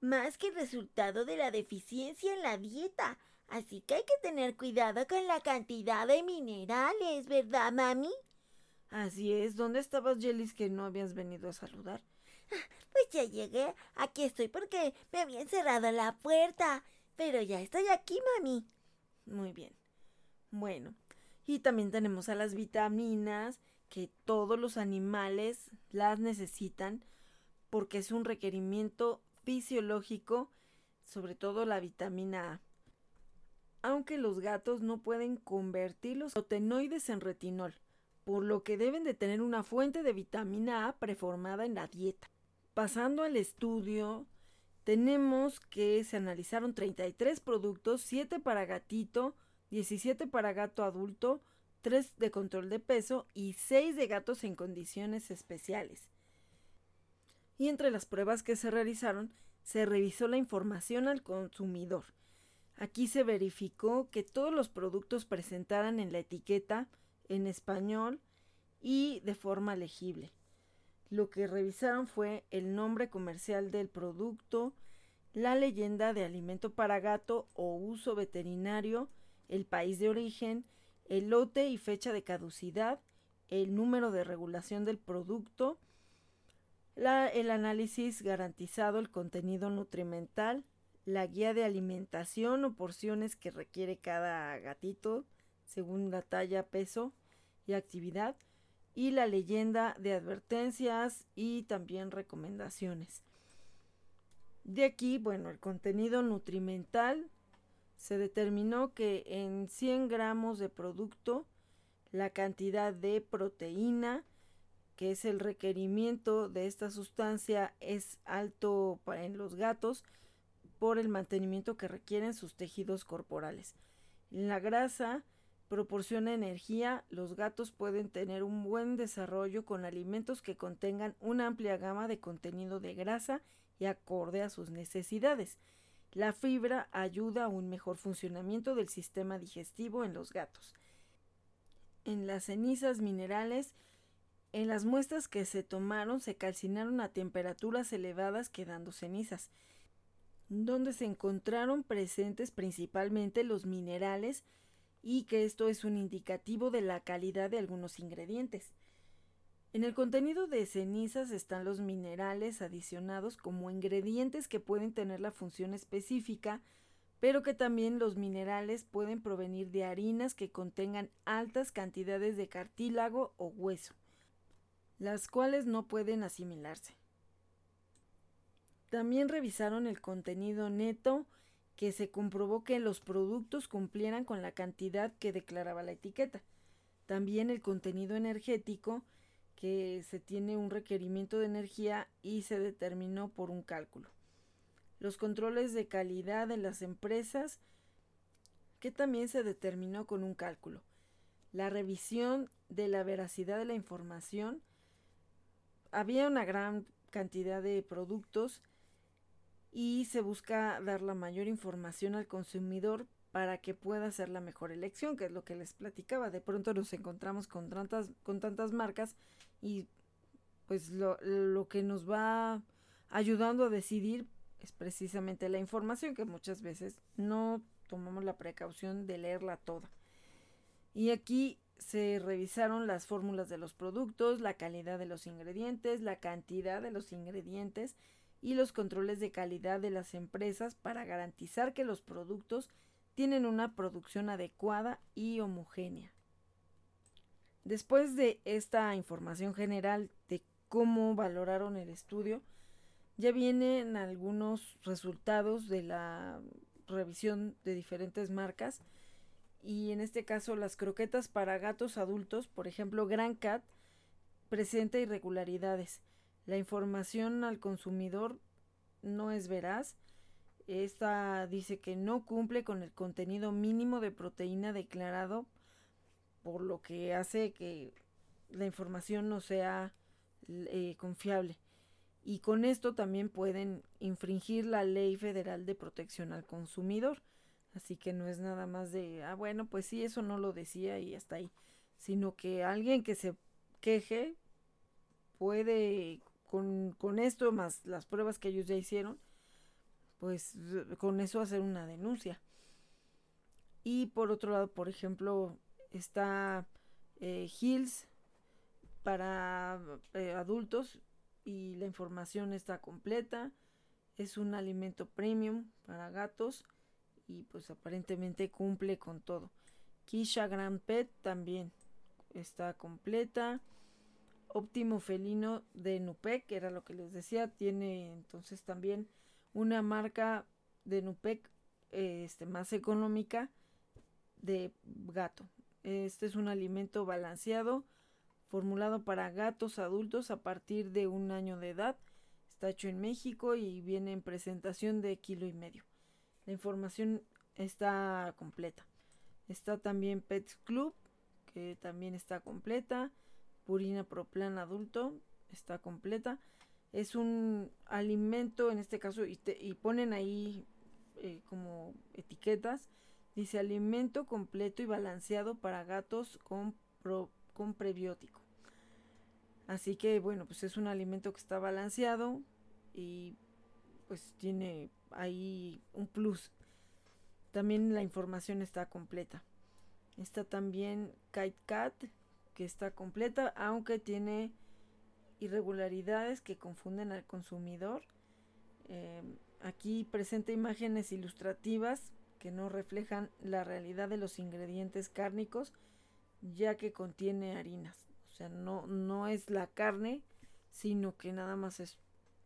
más que resultado de la deficiencia en la dieta. Así que hay que tener cuidado con la cantidad de minerales, ¿verdad, mami? Así es. ¿Dónde estabas, Jelis, que no habías venido a saludar? Pues ya llegué. Aquí estoy porque me habían cerrado la puerta. Pero ya estoy aquí, mami. Muy bien. Bueno, y también tenemos a las vitaminas, que todos los animales las necesitan porque es un requerimiento fisiológico, sobre todo la vitamina A. Aunque los gatos no pueden convertir los otenoides en retinol, por lo que deben de tener una fuente de vitamina A preformada en la dieta. Pasando al estudio, tenemos que se analizaron 33 productos, 7 para gatito, 17 para gato adulto, 3 de control de peso y 6 de gatos en condiciones especiales. Y entre las pruebas que se realizaron, se revisó la información al consumidor. Aquí se verificó que todos los productos presentaran en la etiqueta en español y de forma legible. Lo que revisaron fue el nombre comercial del producto, la leyenda de alimento para gato o uso veterinario, el país de origen, el lote y fecha de caducidad, el número de regulación del producto, el análisis garantizado, el contenido nutrimental, la guía de alimentación o porciones que requiere cada gatito según la talla, peso y actividad, y la leyenda de advertencias y también recomendaciones. De aquí, bueno, el contenido nutrimental se determinó que en 100 gramos de producto la cantidad de proteína, que es el requerimiento de esta sustancia, es alto en los gatos por el mantenimiento que requieren sus tejidos corporales. La grasa proporciona energía, los gatos pueden tener un buen desarrollo con alimentos que contengan una amplia gama de contenido de grasa y acorde a sus necesidades. La fibra ayuda a un mejor funcionamiento del sistema digestivo en los gatos. En las cenizas minerales, en las muestras que se tomaron se calcinaron a temperaturas elevadas quedando cenizas, donde se encontraron presentes principalmente los minerales y que esto es un indicativo de la calidad de algunos ingredientes. En el contenido de cenizas están los minerales adicionados como ingredientes que pueden tener la función específica, pero que también los minerales pueden provenir de harinas que contengan altas cantidades de cartílago o hueso, las cuales no pueden asimilarse. También revisaron el contenido neto que se comprobó que los productos cumplieran con la cantidad que declaraba la etiqueta. También el contenido energético, que se tiene un requerimiento de energía y se determinó por un cálculo. Los controles de calidad de las empresas, que también se determinó con un cálculo. La revisión de la veracidad de la información. Había una gran cantidad de productos y se busca dar la mayor información al consumidor para que pueda hacer la mejor elección, que es lo que les platicaba. De pronto nos encontramos con tantas, con tantas marcas y pues lo, lo que nos va ayudando a decidir es precisamente la información que muchas veces no tomamos la precaución de leerla toda. Y aquí se revisaron las fórmulas de los productos, la calidad de los ingredientes, la cantidad de los ingredientes, y los controles de calidad de las empresas para garantizar que los productos tienen una producción adecuada y homogénea. Después de esta información general de cómo valoraron el estudio, ya vienen algunos resultados de la revisión de diferentes marcas y en este caso las croquetas para gatos adultos, por ejemplo Grand Cat, presenta irregularidades la información al consumidor no es veraz. Esta dice que no cumple con el contenido mínimo de proteína declarado, por lo que hace que la información no sea eh, confiable. Y con esto también pueden infringir la ley federal de protección al consumidor. Así que no es nada más de, ah, bueno, pues sí, eso no lo decía y hasta ahí. Sino que alguien que se queje puede con, esto más las pruebas que ellos ya hicieron, pues con eso hacer una denuncia. Y por otro lado, por ejemplo, está eh, Hills para eh, adultos y la información está completa. Es un alimento premium para gatos y pues aparentemente cumple con todo. Kisha Grand Pet también está completa. Óptimo Felino de Nupec, que era lo que les decía, tiene entonces también una marca de Nupec este, más económica de gato. Este es un alimento balanceado, formulado para gatos adultos a partir de un año de edad. Está hecho en México y viene en presentación de kilo y medio. La información está completa. Está también Pets Club, que también está completa. Purina Proplan adulto, está completa. Es un alimento, en este caso, y, ponen ahí eh, como etiquetas. Dice alimento completo y balanceado para gatos con, con prebiótico. Así que bueno, pues es un alimento que está balanceado y pues tiene ahí un plus. También la información está completa. Está también Kite Cat, que está completa, aunque tiene irregularidades que confunden al consumidor. Eh, aquí presenta imágenes ilustrativas que no reflejan la realidad de los ingredientes cárnicos, ya que contiene harinas. O sea, no, no es la carne, sino que nada más es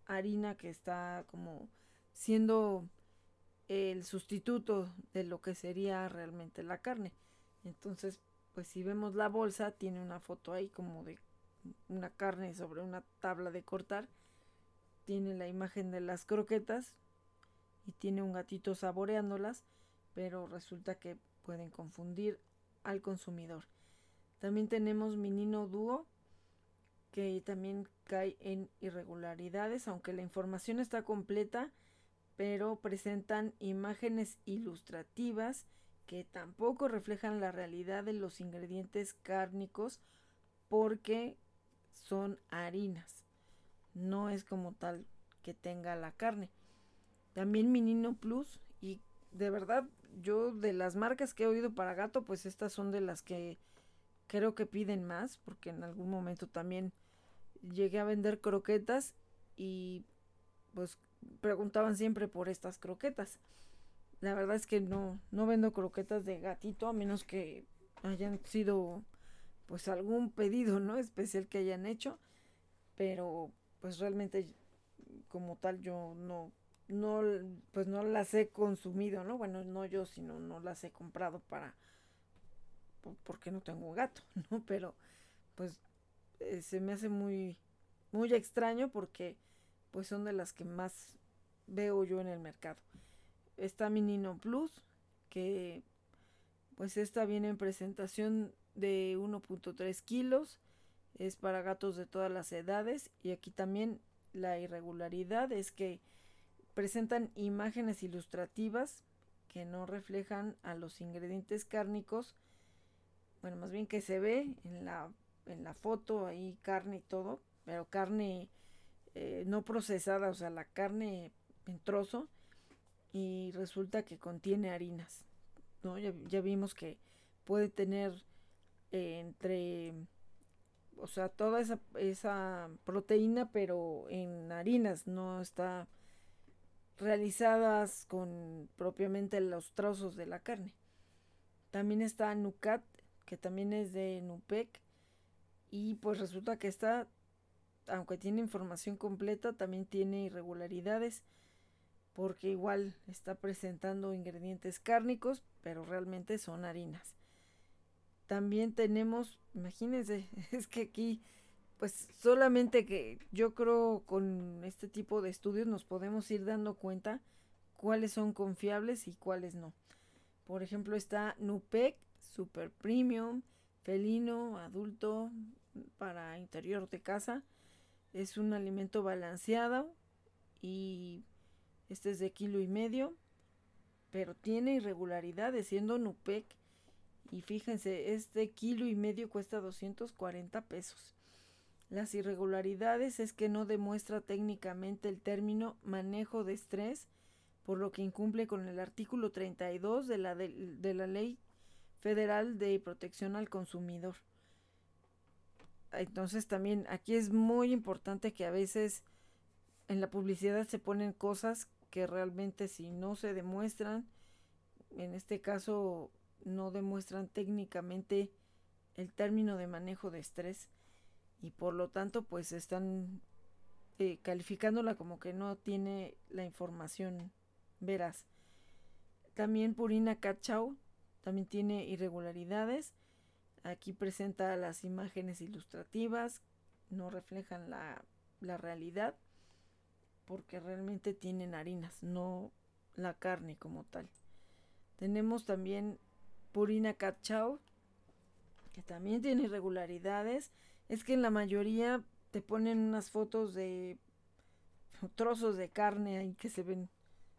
harina que está como siendo el sustituto de lo que sería realmente la carne. Entonces, pues si vemos la bolsa, tiene una foto ahí como de una carne sobre una tabla de cortar. Tiene la imagen de las croquetas y tiene un gatito saboreándolas, pero resulta que pueden confundir al consumidor. También tenemos Minino Dúo, que también cae en irregularidades, aunque la información está completa, pero presentan imágenes ilustrativas que tampoco reflejan la realidad de los ingredientes cárnicos porque son harinas. No es como tal que tenga la carne. También Minino Plus y de verdad yo de las marcas que he oído para gato pues estas son de las que creo que piden más porque en algún momento también llegué a vender croquetas y pues preguntaban siempre por estas croquetas. La verdad es que no, no vendo croquetas de gatito a menos que hayan sido pues algún pedido, ¿no? Especial que hayan hecho. Pero pues realmente como tal yo no, no, pues no las he consumido, ¿no? Bueno, no yo, sino no las he comprado para, porque no tengo gato, ¿no? Pero pues eh, se me hace muy, muy extraño porque pues son de las que más veo yo en el mercado. Está mi Nino Plus, que pues esta viene en presentación de 1.3 kilos, es para gatos de todas las edades y aquí también la irregularidad es que presentan imágenes ilustrativas que no reflejan a los ingredientes cárnicos, bueno, más bien que se ve en la, en la foto ahí carne y todo, pero carne eh, no procesada, o sea, la carne en trozo y resulta que contiene harinas, ¿no? Ya, ya vimos que puede tener entre, o sea, toda esa, esa proteína, pero en harinas, no está realizadas con propiamente los trozos de la carne. También está Nucat, que también es de Nupec, y pues resulta que está aunque tiene información completa, también tiene irregularidades porque igual está presentando ingredientes cárnicos, pero realmente son harinas. También tenemos, imagínense, es que aquí, pues solamente que yo creo con este tipo de estudios nos podemos ir dando cuenta cuáles son confiables y cuáles no. Por ejemplo, está Nupec, Super Premium, Felino, Adulto, para interior de casa es un alimento balanceado y este es de kilo y medio, pero tiene irregularidades siendo Nupec. Y fíjense, este kilo y medio cuesta 240 pesos. Las irregularidades es que no demuestra técnicamente el término manejo de estrés, por lo que incumple con el artículo 32 de la, de, de la Ley Federal de Protección al Consumidor entonces también aquí es muy importante que a veces en la publicidad se ponen cosas que realmente si no se demuestran, en este caso no demuestran técnicamente el término de manejo de estrés y por lo tanto pues están eh, calificándola como que no tiene la información veraz. También Purina Cachao también tiene irregularidades Aquí presenta las imágenes ilustrativas, no reflejan la, la realidad porque realmente tienen harinas, no la carne como tal. Tenemos también Purina Cachao, que también tiene irregularidades. Es que en la mayoría te ponen unas fotos de trozos de carne ahí que se ven,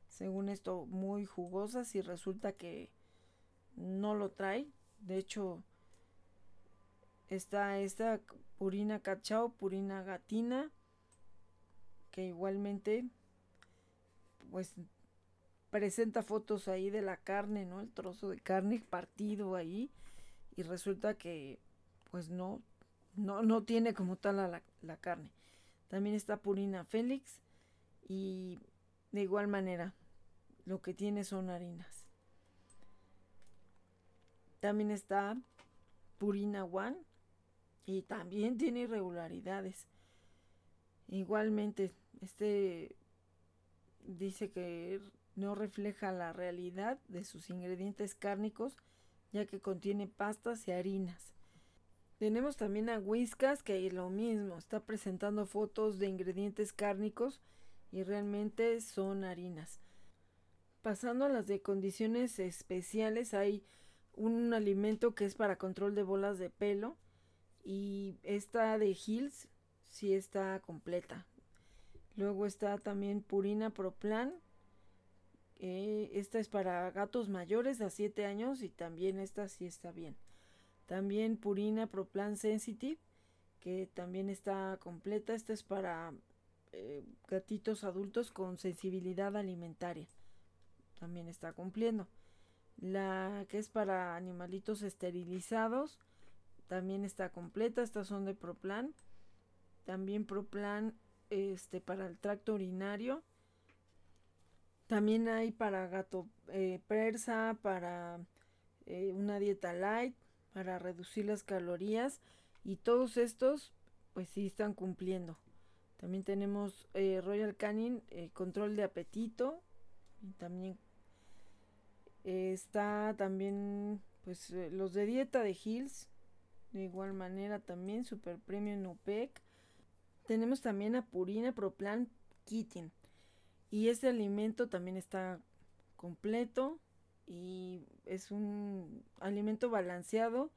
según esto, muy jugosas y resulta que no lo trae. De hecho, Está esta Purina Cachao, Purina Gatina, que igualmente pues presenta fotos ahí de la carne, ¿no? El trozo de carne partido ahí y resulta que pues no no, no tiene como tal la, la carne. También está Purina Félix y de igual manera lo que tiene son harinas. También está Purina One y también tiene irregularidades. Igualmente, este dice que no refleja la realidad de sus ingredientes cárnicos, ya que contiene pastas y harinas. Tenemos también a Whiskas, que es lo mismo, está presentando fotos de ingredientes cárnicos y realmente son harinas. Pasando a las de condiciones especiales, hay un alimento que es para control de bolas de pelo y esta de Hills sí está completa. Luego está también Purina Proplan. Eh, esta es para gatos mayores a 7 años y también esta sí está bien. También Purina Proplan Sensitive, que también está completa. Esta es para eh, gatitos adultos con sensibilidad alimentaria. También está cumpliendo. La que es para animalitos esterilizados también está completa. Estas son de Proplan. También Proplan este, para el tracto urinario. También hay para gato eh, persa, para eh, una dieta light, para reducir las calorías. Y todos estos, pues sí están cumpliendo. También tenemos eh, Royal Canin, control de apetito. Y también está también, pues los de dieta de Hills, de igual manera también Super Premium OPEC. Tenemos también a Purina Proplan Kitten. Y este alimento también está completo y es un alimento balanceado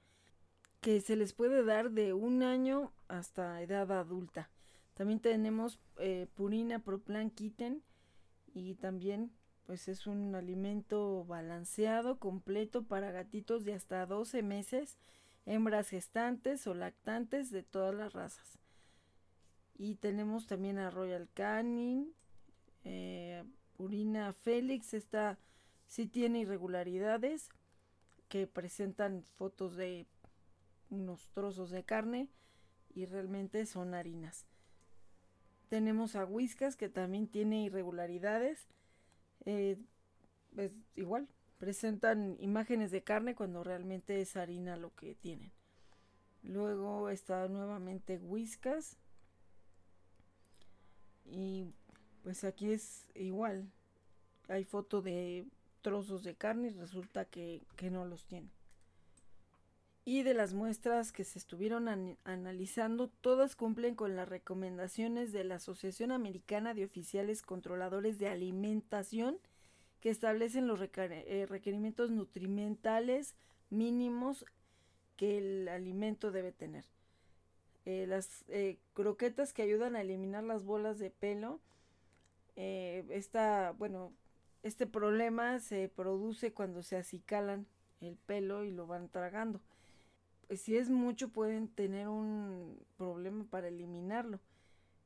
que se les puede dar de un año hasta edad adulta. También tenemos eh, Purina Proplan Kitten y también pues es un alimento balanceado completo para gatitos de hasta 12 meses hembras gestantes o lactantes de todas las razas. Y tenemos también a Royal Canin, eh, Urina Félix, esta sí tiene irregularidades que presentan fotos de unos trozos de carne y realmente son harinas. Tenemos a Whiskas que también tiene irregularidades. Eh, es igual, presentan imágenes de carne cuando realmente es harina lo que tienen. Luego está nuevamente Whiskas. Y pues aquí es igual. Hay foto de trozos de carne y resulta que, no los tiene. Y de las muestras que se estuvieron analizando, todas cumplen con las recomendaciones de la Asociación Americana de Oficiales Controladores de Alimentación que establecen los eh, requerimientos nutrimentales mínimos que el alimento debe tener. Eh, las eh, croquetas que ayudan a eliminar las bolas de pelo. Esta, bueno, este problema se produce cuando se acicalan el pelo y lo van tragando. Pues si es mucho pueden tener un problema para eliminarlo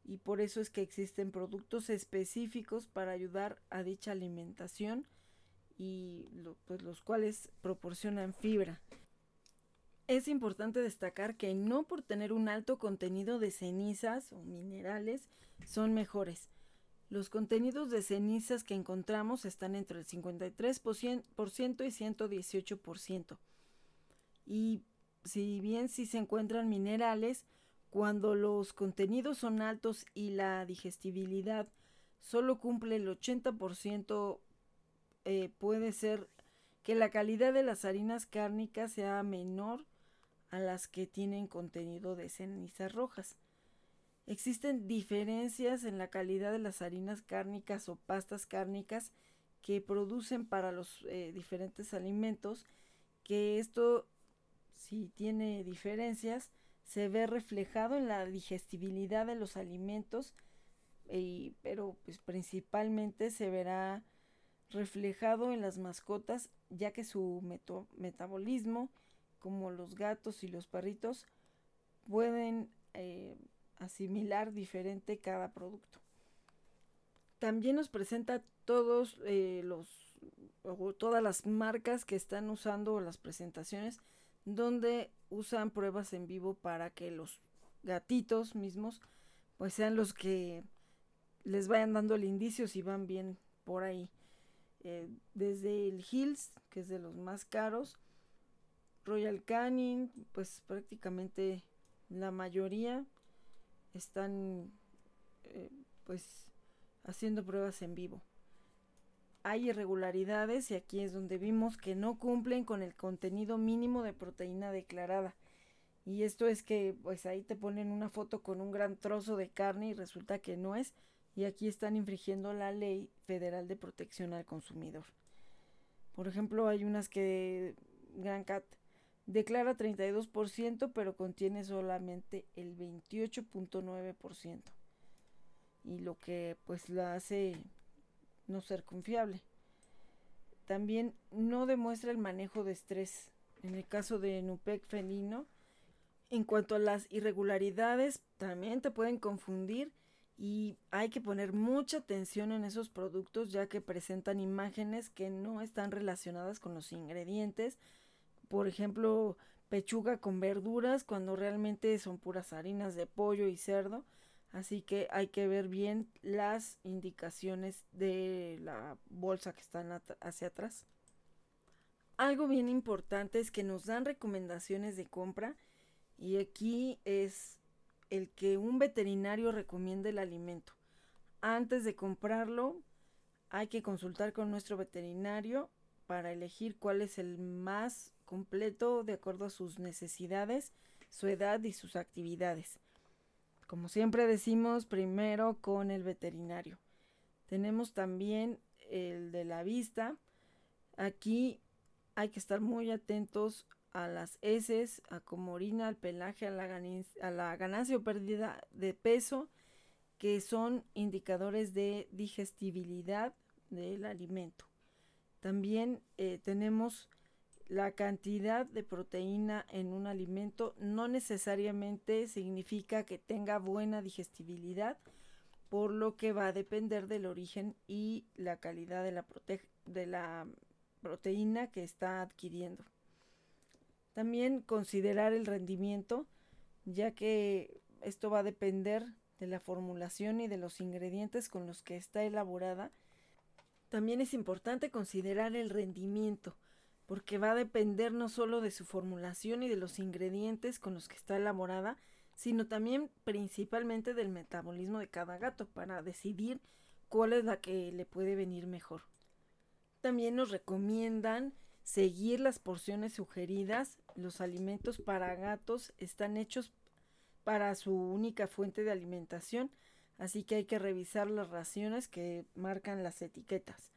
y por eso es que existen productos específicos para ayudar a dicha alimentación y pues los cuales proporcionan fibra. Es importante destacar que no por tener un alto contenido de cenizas o minerales son mejores. Los contenidos de cenizas que encontramos están entre el 53% y 118%. Y si bien si se encuentran minerales, cuando los contenidos son altos y la digestibilidad solo cumple el 80%, eh, puede ser que la calidad de las harinas cárnicas sea menor a las que tienen contenido de cenizas rojas. Existen diferencias en la calidad de las harinas cárnicas o pastas cárnicas que producen para los eh, diferentes alimentos, que esto si tiene diferencias se ve reflejado en la digestibilidad de los alimentos, pero pues principalmente se verá reflejado en las mascotas, ya que su metabolismo, como los gatos y los perritos, pueden eh, asimilar diferente cada producto. También nos presenta todos eh, los o todas las marcas que están usando las presentaciones donde usan pruebas en vivo para que los gatitos mismos pues sean los que les vayan dando el indicio si van bien por ahí. Eh, desde el Hills, que es de los más caros, Royal Canin, pues prácticamente la mayoría están eh, pues haciendo pruebas en vivo. Hay irregularidades y aquí es donde vimos que no cumplen con el contenido mínimo de proteína declarada. Y esto es que pues ahí te ponen una foto con un gran trozo de carne y resulta que no es. Y aquí están infringiendo la ley federal de protección al consumidor. Por ejemplo, hay unas que Gran Cat declara 32%, pero contiene solamente el 28.9%. Y lo que pues la hace no ser confiable. También no demuestra el manejo de estrés. En el caso de Nupec felino, en cuanto a las irregularidades, también te pueden confundir y hay que poner mucha atención en esos productos ya que presentan imágenes que no están relacionadas con los ingredientes. Por ejemplo, pechuga con verduras cuando realmente son puras harinas de pollo y cerdo. Así que hay que ver bien las indicaciones de la bolsa que están hacia atrás. Algo bien importante es que nos dan recomendaciones de compra y aquí es el que un veterinario recomiende el alimento. Antes de comprarlo hay que consultar con nuestro veterinario para elegir cuál es el más completo de acuerdo a sus necesidades, su edad y sus actividades. Como siempre decimos, primero con el veterinario. Tenemos también el de la vista. Aquí hay que estar muy atentos a las heces, a cómo orina, al pelaje, a la, ganancia o pérdida de peso, que son indicadores de digestibilidad del alimento. También eh, tenemos la cantidad de proteína en un alimento no necesariamente significa que tenga buena digestibilidad, por lo que va a depender del origen y la calidad de la, proteína que está adquiriendo. También considerar el rendimiento, ya que esto va a depender de la formulación y de los ingredientes con los que está elaborada. También es importante considerar el rendimiento, porque va a depender no solo de su formulación y de los ingredientes con los que está elaborada, sino también principalmente del metabolismo de cada gato para decidir cuál es la que le puede venir mejor. También nos recomiendan seguir las porciones sugeridas. Los alimentos para gatos están hechos para su única fuente de alimentación, así que hay que revisar las raciones que marcan las etiquetas.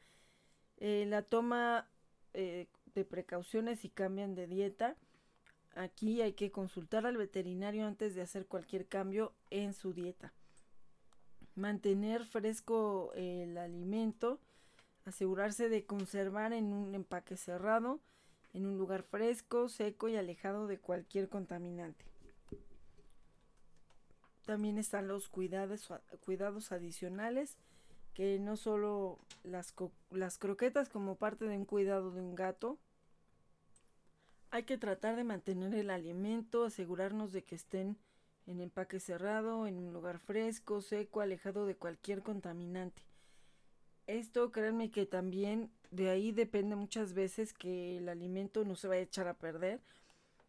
Eh, la toma eh, de precauciones si cambian de dieta. Aquí hay que consultar al veterinario antes de hacer cualquier cambio en su dieta. Mantener fresco el alimento. Asegurarse de conservar en un empaque cerrado, en un lugar fresco, seco y alejado de cualquier contaminante. También están los cuidados, cuidados adicionales que no solo las, las croquetas como parte de un cuidado de un gato, hay que tratar de mantener el alimento, asegurarnos de que estén en empaque cerrado, en un lugar fresco, seco, alejado de cualquier contaminante. Esto créanme que también de ahí depende muchas veces que el alimento no se vaya a echar a perder,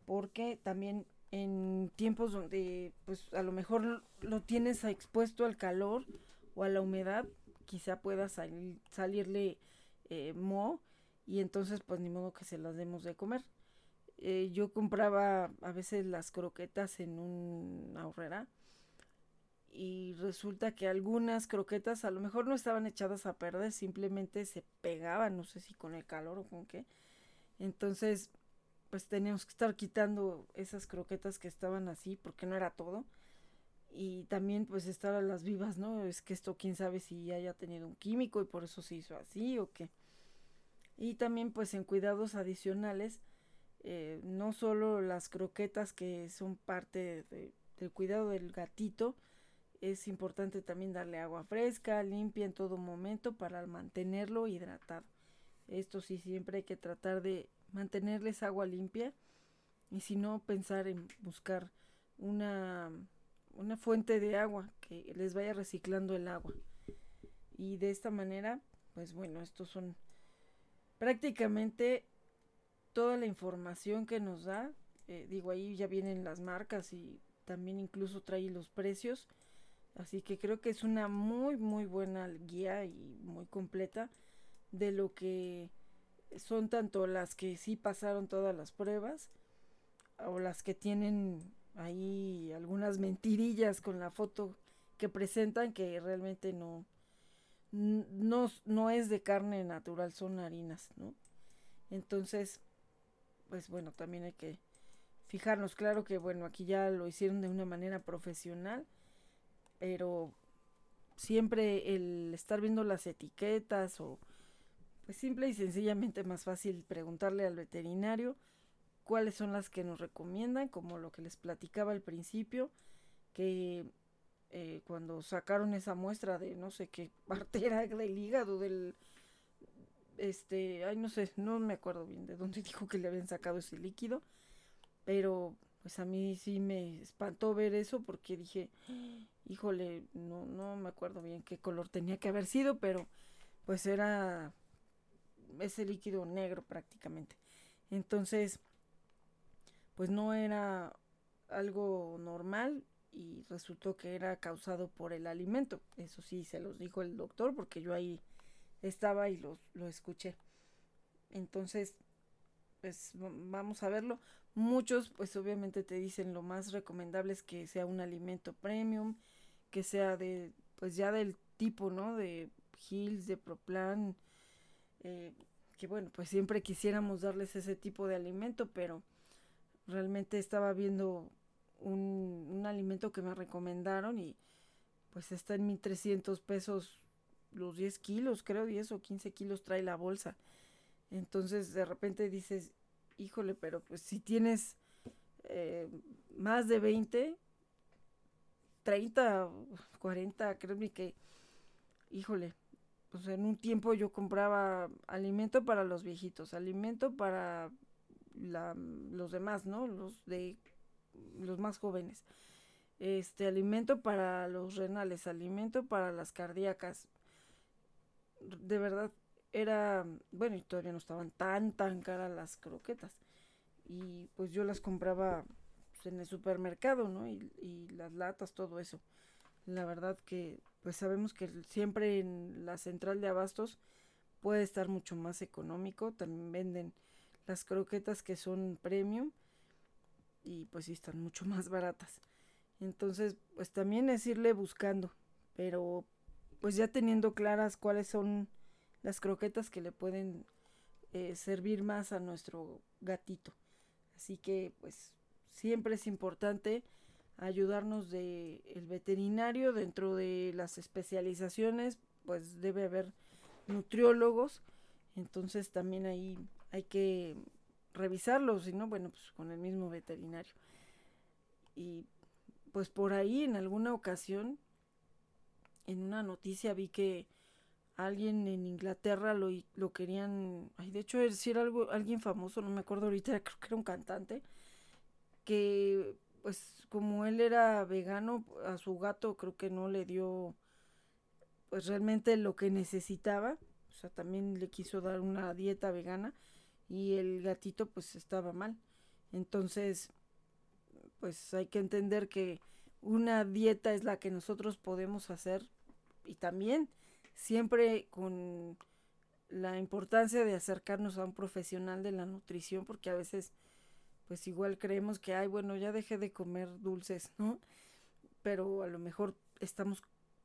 porque también en tiempos donde pues a lo mejor lo tienes expuesto al calor o a la humedad, quizá pueda salirle eh, y entonces pues ni modo que se las demos de comer. Eh, yo compraba a veces las croquetas en un ahorrera y resulta que algunas croquetas a lo mejor no estaban echadas a perder, simplemente se pegaban, no sé si con el calor o con qué. Entonces, pues teníamos que estar quitando esas croquetas que estaban así porque no era todo y también pues estar a las vivas, ¿no? Es que esto quién sabe si haya tenido un químico y por eso se hizo así o qué. Y también pues en cuidados adicionales, eh, no solo las croquetas que son parte del cuidado del gatito, es importante también darle agua fresca, limpia en todo momento para mantenerlo hidratado. Esto sí siempre hay que tratar de mantenerles agua limpia y si no pensar en buscar una, una fuente de agua que les vaya reciclando el agua. Y de esta manera, pues bueno, estos son prácticamente toda la información que nos da. Eh, digo, ahí ya vienen las marcas y también incluso trae los precios. Así que creo que es una muy, muy buena guía y muy completa de lo que son tanto las que sí pasaron todas las pruebas o las que tienen ahí algunas mentirillas con la foto que presentan que realmente no, no, no es de carne natural, son harinas, ¿no? Entonces, pues bueno, también hay que fijarnos, claro que bueno, aquí ya lo hicieron de una manera profesional, pero siempre el estar viendo las etiquetas o pues simple y sencillamente más fácil preguntarle al veterinario cuáles son las que nos recomiendan, como lo que les platicaba al principio, que eh, cuando sacaron esa muestra de no sé qué parte era del hígado, del este, ay no sé, no me acuerdo bien de dónde dijo que le habían sacado ese líquido, pero pues a mí sí me espantó ver eso porque dije, híjole, no, no me acuerdo bien qué color tenía que haber sido, pero pues era ese líquido negro prácticamente. Entonces, pues no era algo normal y resultó que era causado por el alimento. Eso sí, se los dijo el doctor porque yo ahí estaba y lo, lo escuché. Entonces, pues vamos a verlo. Muchos, pues obviamente te dicen lo más recomendable es que sea un alimento premium, que sea de, pues ya del tipo, ¿no? De Hills, de Proplan, eh, que bueno, pues siempre quisiéramos darles ese tipo de alimento, pero realmente estaba viendo un, un alimento que me recomendaron y pues está en 1300 pesos los 10 kilos, creo 10 o 15 kilos trae la bolsa. Entonces de repente dices, híjole, pero pues si tienes eh, más de 20, 30, 40, créeme que, híjole, pues en un tiempo yo compraba alimento para los viejitos, alimento para la, los demás, ¿no? Los de los más jóvenes. Este alimento para los renales, alimento para las cardíacas. De verdad era, bueno, y todavía no estaban tan tan caras las croquetas. Y pues yo las compraba pues, en el supermercado, ¿no? Y, y las latas, todo eso. La verdad que pues sabemos que siempre en la central de abastos puede estar mucho más económico. También venden las croquetas que son premium y pues sí están mucho más baratas. Entonces, pues también es irle buscando, pero pues ya teniendo claras cuáles son las croquetas que le pueden eh, servir más a nuestro gatito. Así que pues siempre es importante ayudarnos de el veterinario dentro de las especializaciones pues debe haber nutriólogos entonces también ahí hay que revisarlos si no bueno pues con el mismo veterinario. Y pues por ahí en alguna ocasión en una noticia vi que alguien en Inglaterra lo, lo querían ay de hecho decir algo alguien famoso no me acuerdo ahorita creo que era un cantante que pues como él era vegano, a su gato creo que no le dio pues realmente lo que necesitaba, o sea, también le quiso dar una dieta vegana y el gatito pues estaba mal. Entonces, pues hay que entender que una dieta es la que nosotros podemos hacer y también siempre con la importancia de acercarnos a un profesional de la nutrición porque a veces pues igual creemos que, ay, bueno, ya dejé de comer dulces, ¿no? Pero a lo mejor estamos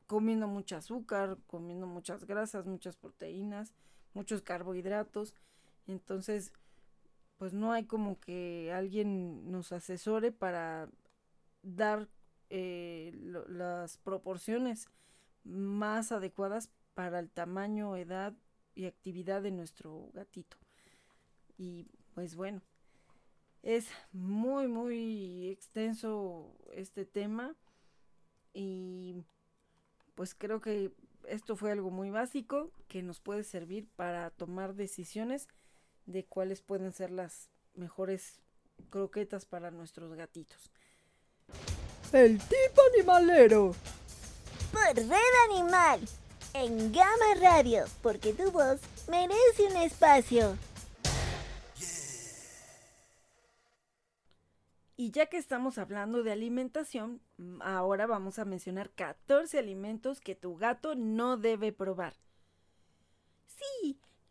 comiendo mucho azúcar, comiendo muchas grasas, muchas proteínas, muchos carbohidratos. Entonces, pues no hay como que alguien nos asesore para dar eh, las proporciones más adecuadas para el tamaño, edad y actividad de nuestro gatito. Y pues bueno, es muy, muy extenso este tema y pues creo que esto fue algo muy básico que nos puede servir para tomar decisiones de cuáles pueden ser las mejores croquetas para nuestros gatitos. El tip animalero. Por Red Animal. En Gama Radio. Porque tu voz merece un espacio. Y ya que estamos hablando de alimentación, ahora vamos a mencionar 14 alimentos que tu gato no debe probar.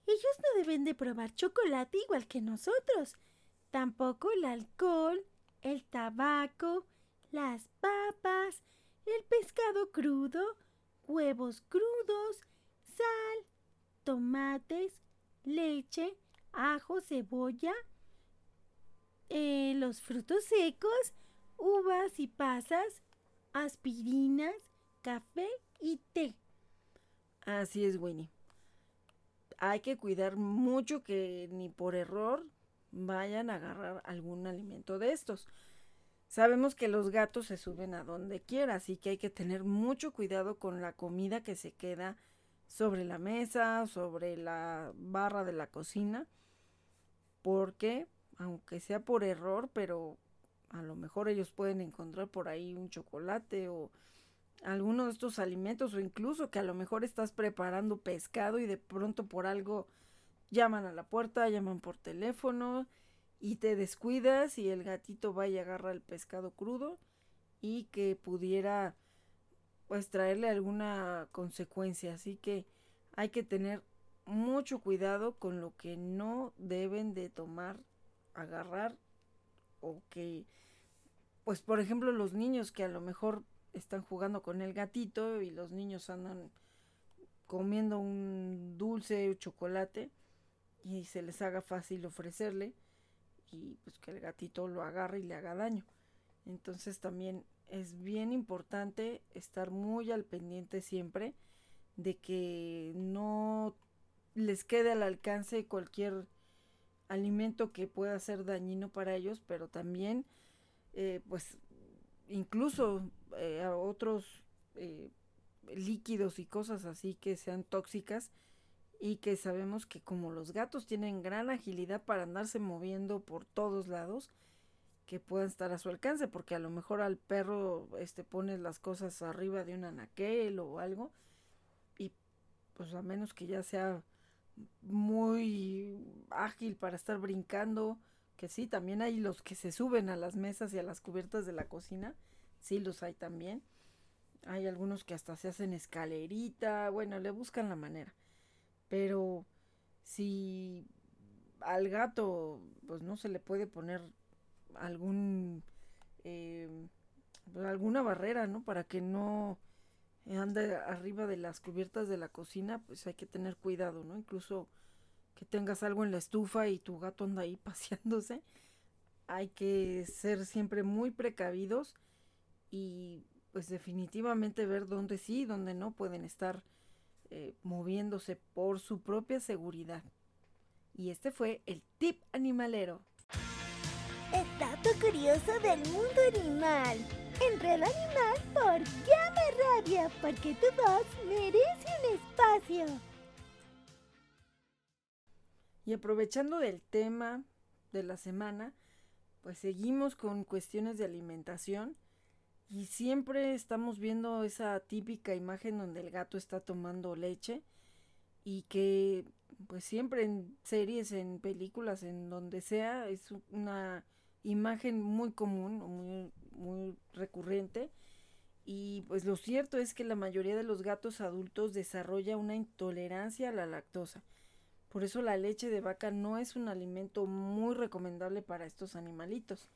Ellos no deben de probar chocolate igual que nosotros. Tampoco el alcohol, el tabaco, las papas, el pescado crudo, huevos crudos, sal, tomates, leche, ajo, cebolla, eh, los frutos secos, uvas y pasas, aspirinas, café y té. Así es, Winnie. Hay que cuidar mucho que ni por error vayan a agarrar algún alimento de estos. Sabemos que los gatos se suben a donde quiera, así que hay que tener mucho cuidado con la comida que se queda sobre la mesa, sobre la barra de la cocina, porque aunque sea por error, pero a lo mejor ellos pueden encontrar por ahí un chocolate o alguno de estos alimentos o incluso que a lo mejor estás preparando pescado y de pronto por algo llaman a la puerta, llaman por teléfono y te descuidas y el gatito va y agarra el pescado crudo y que pudiera pues traerle alguna consecuencia. Así que hay que tener mucho cuidado con lo que no deben de tomar, agarrar o que pues por ejemplo los niños que a lo mejor están jugando con el gatito y los niños andan comiendo un dulce o chocolate y se les haga fácil ofrecerle y pues que el gatito lo agarre y le haga daño. Entonces también es bien importante estar muy al pendiente siempre de que no les quede al alcance cualquier alimento que pueda ser dañino para ellos, pero también eh, pues incluso eh, otros eh, líquidos y cosas así que sean tóxicas y que sabemos que como los gatos tienen gran agilidad para andarse moviendo por todos lados, que puedan estar a su alcance, porque a lo mejor al perro este pones las cosas arriba de un anaquel o algo y pues a menos que ya sea muy ágil para estar brincando, que sí, también hay los que se suben a las mesas y a las cubiertas de la cocina, sí los hay también. Hay algunos que hasta se hacen escalerita, bueno, le buscan la manera. Pero si al gato pues no se le puede poner algún eh, alguna barrera, ¿no? Para que no ande arriba de las cubiertas de la cocina, pues hay que tener cuidado, ¿no? Incluso que tengas algo en la estufa y tu gato anda ahí paseándose, hay que ser siempre muy precavidos y pues definitivamente ver dónde sí y dónde no pueden estar eh, moviéndose por su propia seguridad. Y este fue el tip animalero. El dato curioso del mundo animal. En Red Animal por Llama Radio, porque tu voz merece un espacio. Y aprovechando del tema de la semana, pues seguimos con cuestiones de alimentación y siempre estamos viendo esa típica imagen donde el gato está tomando leche y que pues siempre en series, en películas, en donde sea, es una imagen muy común, muy, muy recurrente. Y pues lo cierto es que la mayoría de los gatos adultos desarrolla una intolerancia a la lactosa. Por eso la leche de vaca no es un alimento muy recomendable para estos animalitos.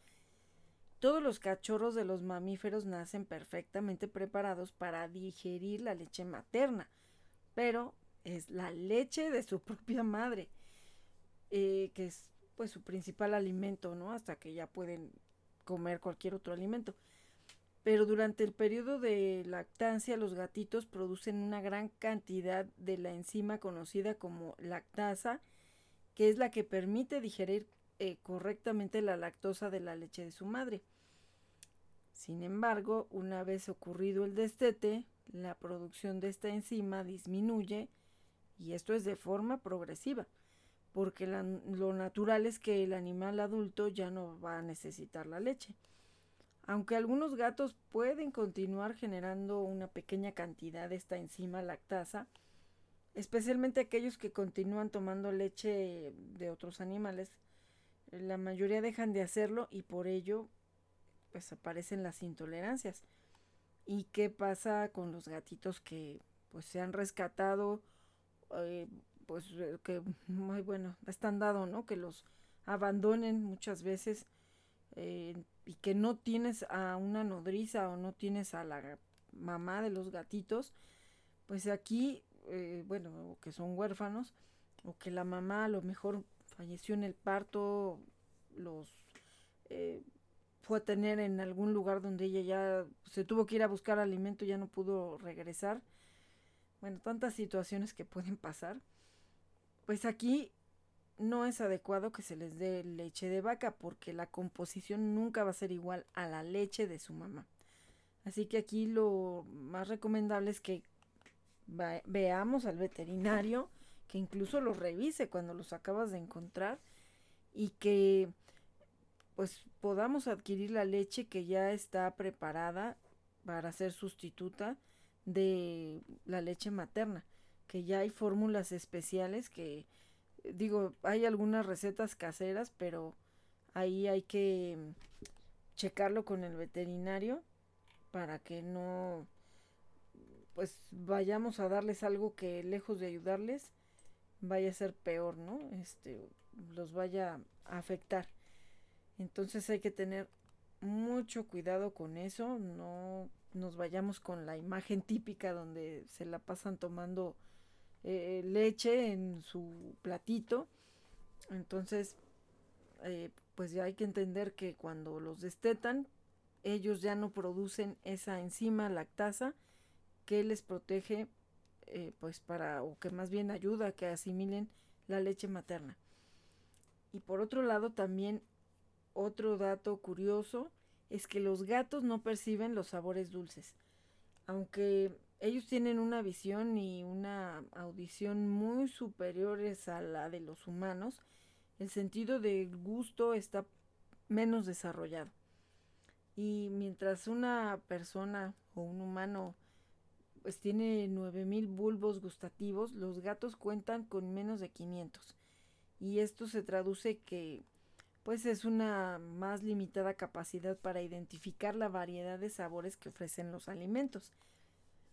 Todos los cachorros de los mamíferos nacen perfectamente preparados para digerir la leche materna, pero es la leche de su propia madre, eh, que es pues su principal alimento, ¿no? Hasta que ya pueden comer cualquier otro alimento. Pero durante el periodo de lactancia los gatitos producen una gran cantidad de la enzima conocida como lactasa, que es la que permite digerir eh, correctamente la lactosa de la leche de su madre. Sin embargo, una vez ocurrido el destete, la producción de esta enzima disminuye y esto es de forma progresiva. porque lo natural es que el animal adulto ya no va a necesitar la leche. Aunque algunos gatos pueden continuar generando una pequeña cantidad de esta enzima lactasa, especialmente aquellos que continúan tomando leche de otros animales, la mayoría dejan de hacerlo y por ello pues aparecen las intolerancias. ¿Y qué pasa con los gatitos que pues se han rescatado eh, pues eh, que muy bueno, están dado, ¿no? Que los abandonen muchas veces eh, y que no tienes a una nodriza o no tienes a la mamá de los gatitos, pues aquí, eh, bueno, que son huérfanos o que la mamá a lo mejor falleció en el parto, los fue a tener en algún lugar donde ella ya se tuvo que ir a buscar alimento, ya no pudo regresar. Bueno, tantas situaciones que pueden pasar pues aquí no es adecuado que se les dé leche de vaca porque la composición nunca va a ser igual a la leche de su mamá. Así que aquí lo más recomendable es que veamos al veterinario, que incluso los revise cuando los acabas de encontrar y que pues podamos adquirir la leche que ya está preparada para ser sustituta de la leche materna que ya hay fórmulas especiales que, digo, hay algunas recetas caseras, pero ahí hay que checarlo con el veterinario para que no pues vayamos a darles algo que lejos de ayudarles vaya a ser peor, ¿no? Este los vaya a afectar. Entonces hay que tener mucho cuidado con eso, no nos vayamos con la imagen típica donde se la pasan tomando eh, leche en su platito. Entonces, eh, pues ya hay que entender que cuando los destetan, ellos ya no producen esa enzima lactasa que les protege, eh, pues para, o que más bien ayuda a que asimilen la leche materna. Y por otro lado, también otro dato curioso es que los gatos no perciben los sabores dulces. Aunque ellos tienen una visión y una audición muy superiores a la de los humanos. El sentido del gusto está menos desarrollado. Y mientras una persona o un humano pues tiene 9000 bulbos gustativos, los gatos cuentan con menos de 500. Y esto se traduce que pues es una más limitada capacidad para identificar la variedad de sabores que ofrecen los alimentos.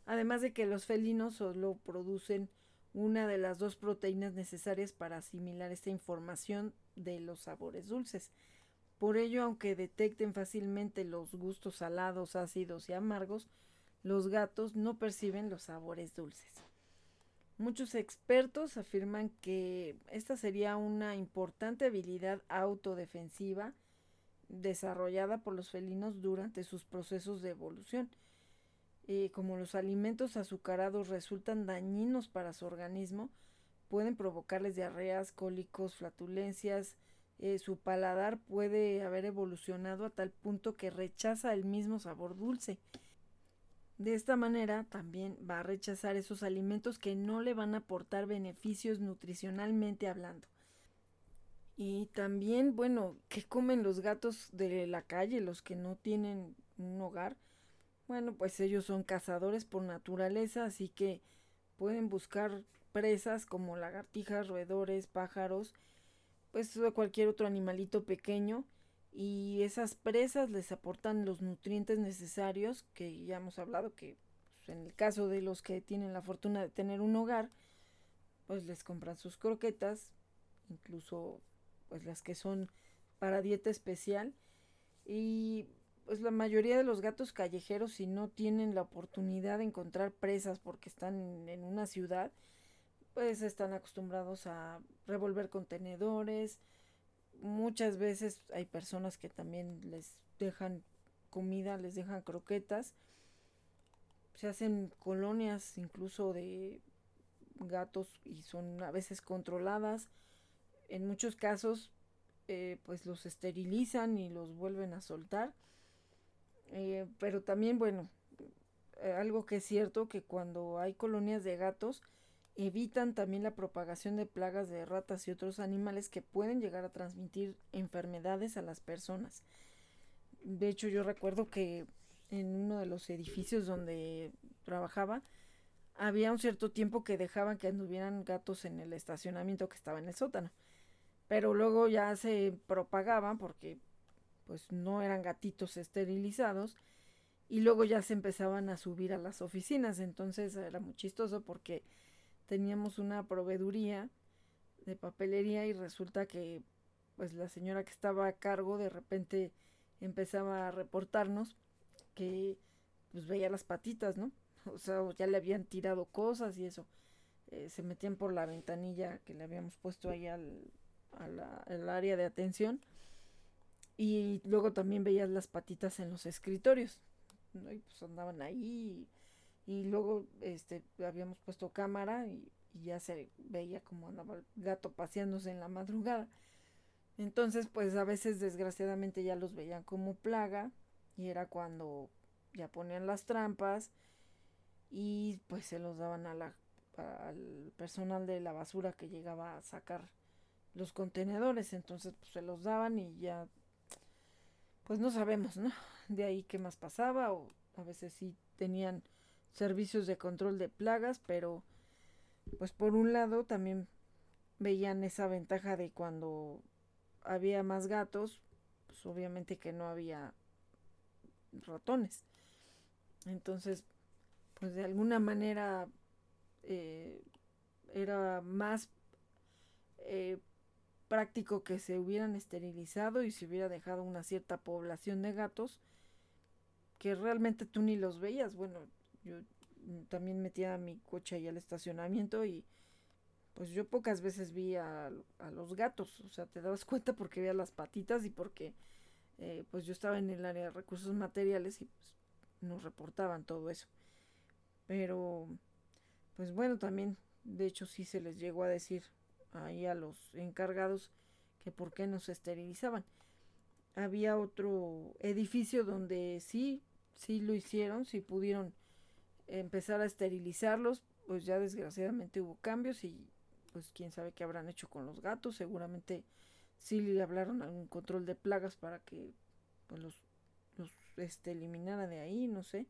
Además de que los felinos solo producen una de las dos proteínas necesarias para asimilar esta información de los sabores dulces. Por ello, aunque detecten fácilmente los gustos salados, ácidos y amargos, los gatos no perciben los sabores dulces. Muchos expertos afirman que esta sería una importante habilidad autodefensiva desarrollada por los felinos durante sus procesos de evolución eh, como los alimentos azucarados resultan dañinos para su organismo, pueden provocarles diarreas, cólicos, flatulencias, eh, su paladar puede haber evolucionado a tal punto que rechaza el mismo sabor dulce. De esta manera también va a rechazar esos alimentos que no le van a aportar beneficios nutricionalmente hablando. Y también, bueno, ¿qué comen los gatos de la calle, los que no tienen un hogar? Bueno, pues ellos son cazadores por naturaleza, así que pueden buscar presas como lagartijas, roedores, pájaros, pues cualquier otro animalito pequeño y esas presas les aportan los nutrientes necesarios que ya hemos hablado que pues, en el caso de los que tienen la fortuna de tener un hogar pues les compran sus croquetas incluso pues las que son para dieta especial y pues la mayoría de los gatos callejeros si no tienen la oportunidad de encontrar presas porque están en una ciudad, pues están acostumbrados a revolver contenedores. Muchas veces hay personas que también les dejan comida, les dejan croquetas. Se hacen colonias incluso de gatos y son a veces controladas. En muchos casos, eh, pues los esterilizan y los vuelven a soltar eh, pero también, bueno, eh, algo que es cierto, que cuando hay colonias de gatos, evitan también la propagación de plagas de ratas y otros animales que pueden llegar a transmitir enfermedades a las personas. De hecho, yo recuerdo que en uno de los edificios donde trabajaba, había un cierto tiempo que dejaban que anduvieran gatos en el estacionamiento que estaba en el sótano. Pero luego ya se propagaban porque pues no eran gatitos esterilizados y luego ya se empezaban a subir a las oficinas. Entonces era muy chistoso porque teníamos una proveeduría de papelería y resulta que pues la señora que estaba a cargo de repente empezaba a reportarnos que pues veía las patitas, ¿no? O sea, ya le habían tirado cosas y eso. Eh, se metían por la ventanilla que le habíamos puesto ahí al, al área de atención. Y luego también veías las patitas en los escritorios. ¿no? Y pues andaban ahí y luego este habíamos puesto cámara y, ya se veía como andaba el gato paseándose en la madrugada. Entonces, pues a veces desgraciadamente ya los veían como plaga y era cuando ya ponían las trampas y pues se los daban a la, al personal de la basura que llegaba a sacar los contenedores, entonces pues se los daban y ya pues no sabemos, ¿no? De ahí qué más pasaba o a veces sí tenían servicios de control de plagas, pero pues por un lado también veían esa ventaja de cuando había más gatos, pues obviamente que no había ratones. Entonces, pues de alguna manera eh, era más eh, práctico que se hubieran esterilizado y se hubiera dejado una cierta población de gatos que realmente tú ni los veías. Bueno, yo también metía mi coche ahí al estacionamiento y pues yo pocas veces vi a, los gatos, o sea, te dabas cuenta porque veía las patitas y porque eh, pues yo estaba en el área de recursos materiales y pues nos reportaban todo eso. Pero pues bueno, también de hecho sí se les llegó a decir ahí a los encargados que por qué no se esterilizaban. Había otro edificio donde sí, sí lo hicieron, sí pudieron empezar a esterilizarlos, pues ya desgraciadamente hubo cambios y pues quién sabe qué habrán hecho con los gatos, seguramente sí le hablaron a un control de plagas para que pues, los, los este, eliminara de ahí, no sé,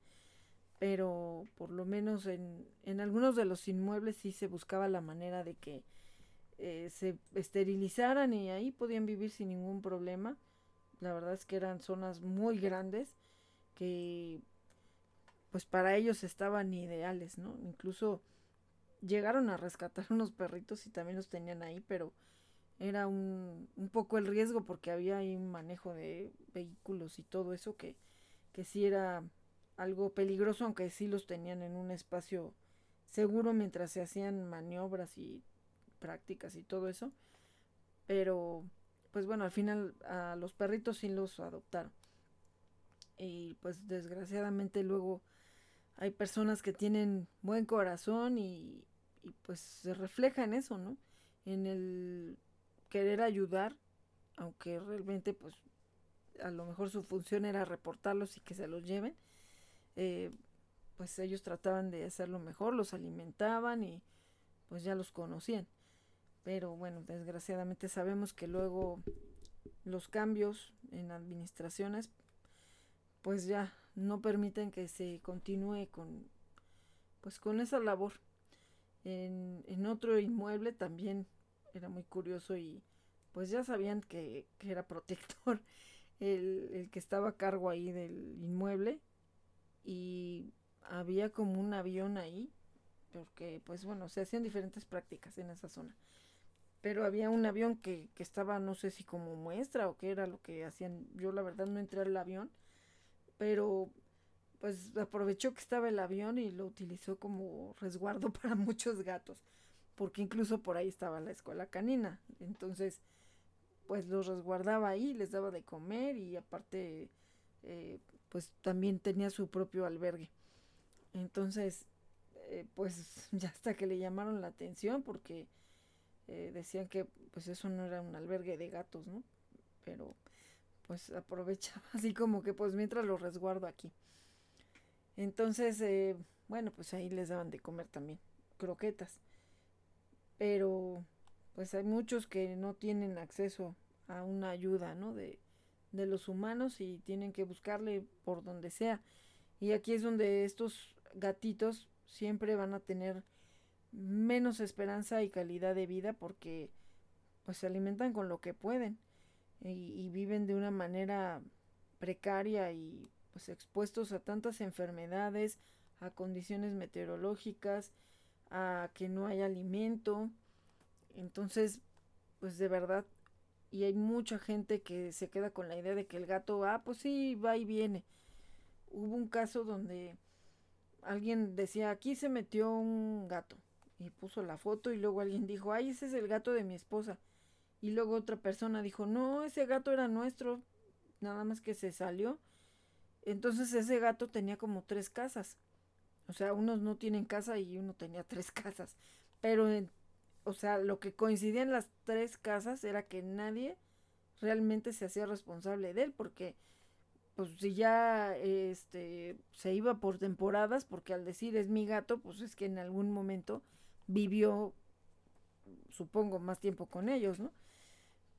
pero por lo menos en, en algunos de los inmuebles sí se buscaba la manera de que eh, se esterilizaran y ahí podían vivir sin ningún problema. La verdad es que eran zonas muy grandes que pues para ellos estaban ideales, ¿no? Incluso llegaron a rescatar unos perritos y también los tenían ahí, pero era un, un poco el riesgo porque había ahí un manejo de vehículos y todo eso que, que sí era algo peligroso, aunque sí los tenían en un espacio seguro mientras se hacían maniobras y prácticas y todo eso. Pero, pues bueno, al final a los perritos sí los adoptaron. Y pues desgraciadamente luego hay personas que tienen buen corazón y, pues se refleja en eso, ¿no? En el querer ayudar, aunque realmente pues a lo mejor su función era reportarlos y que se los lleven, eh, pues ellos trataban de hacerlo mejor, los alimentaban y pues ya los conocían. Pero bueno, desgraciadamente sabemos que luego los cambios en administraciones pues ya no permiten que se continúe con pues con esa labor. En, en otro inmueble también era muy curioso y pues ya sabían que, que era protector el, el, que estaba a cargo ahí del inmueble y había como un avión ahí porque pues bueno se hacían diferentes prácticas en esa zona pero había un avión que, que estaba no sé si como muestra o qué era lo que hacían yo la verdad no entré al avión pero pues aprovechó que estaba el avión y lo utilizó como resguardo para muchos gatos, porque incluso por ahí estaba la escuela canina, entonces pues los resguardaba ahí, les daba de comer y aparte eh, pues también tenía su propio albergue. Entonces, eh, pues ya hasta que le llamaron la atención porque eh, decían que pues eso no era un albergue de gatos, ¿no? Pero pues aprovechaba así como que pues mientras lo resguardo aquí. Entonces, eh, bueno, pues ahí les daban de comer también croquetas. pero pues hay muchos que no tienen acceso a una ayuda, ¿no? De, de los humanos y tienen que buscarle por donde sea. Y aquí es donde estos gatitos siempre van a tener menos esperanza y calidad de vida porque pues se alimentan con lo que pueden y, y viven de una manera precaria y pues expuestos a tantas enfermedades, a condiciones meteorológicas, a que no hay alimento. Entonces, pues de verdad, y hay mucha gente que se queda con la idea de que el gato, ah, pues sí, va y viene. Hubo un caso donde alguien decía, aquí se metió un gato y puso la foto y luego alguien dijo, ay, ese es el gato de mi esposa. Y luego otra persona dijo, no, ese gato era nuestro, nada más que se salió. Entonces ese gato tenía como tres casas. O sea, unos no tienen casa y uno tenía tres casas. Pero, o sea, lo que coincidía en las tres casas era que nadie realmente se hacía responsable de él, porque, pues, si ya este, se iba por temporadas, porque al decir es mi gato, pues es que en algún momento vivió, supongo, más tiempo con ellos, ¿no?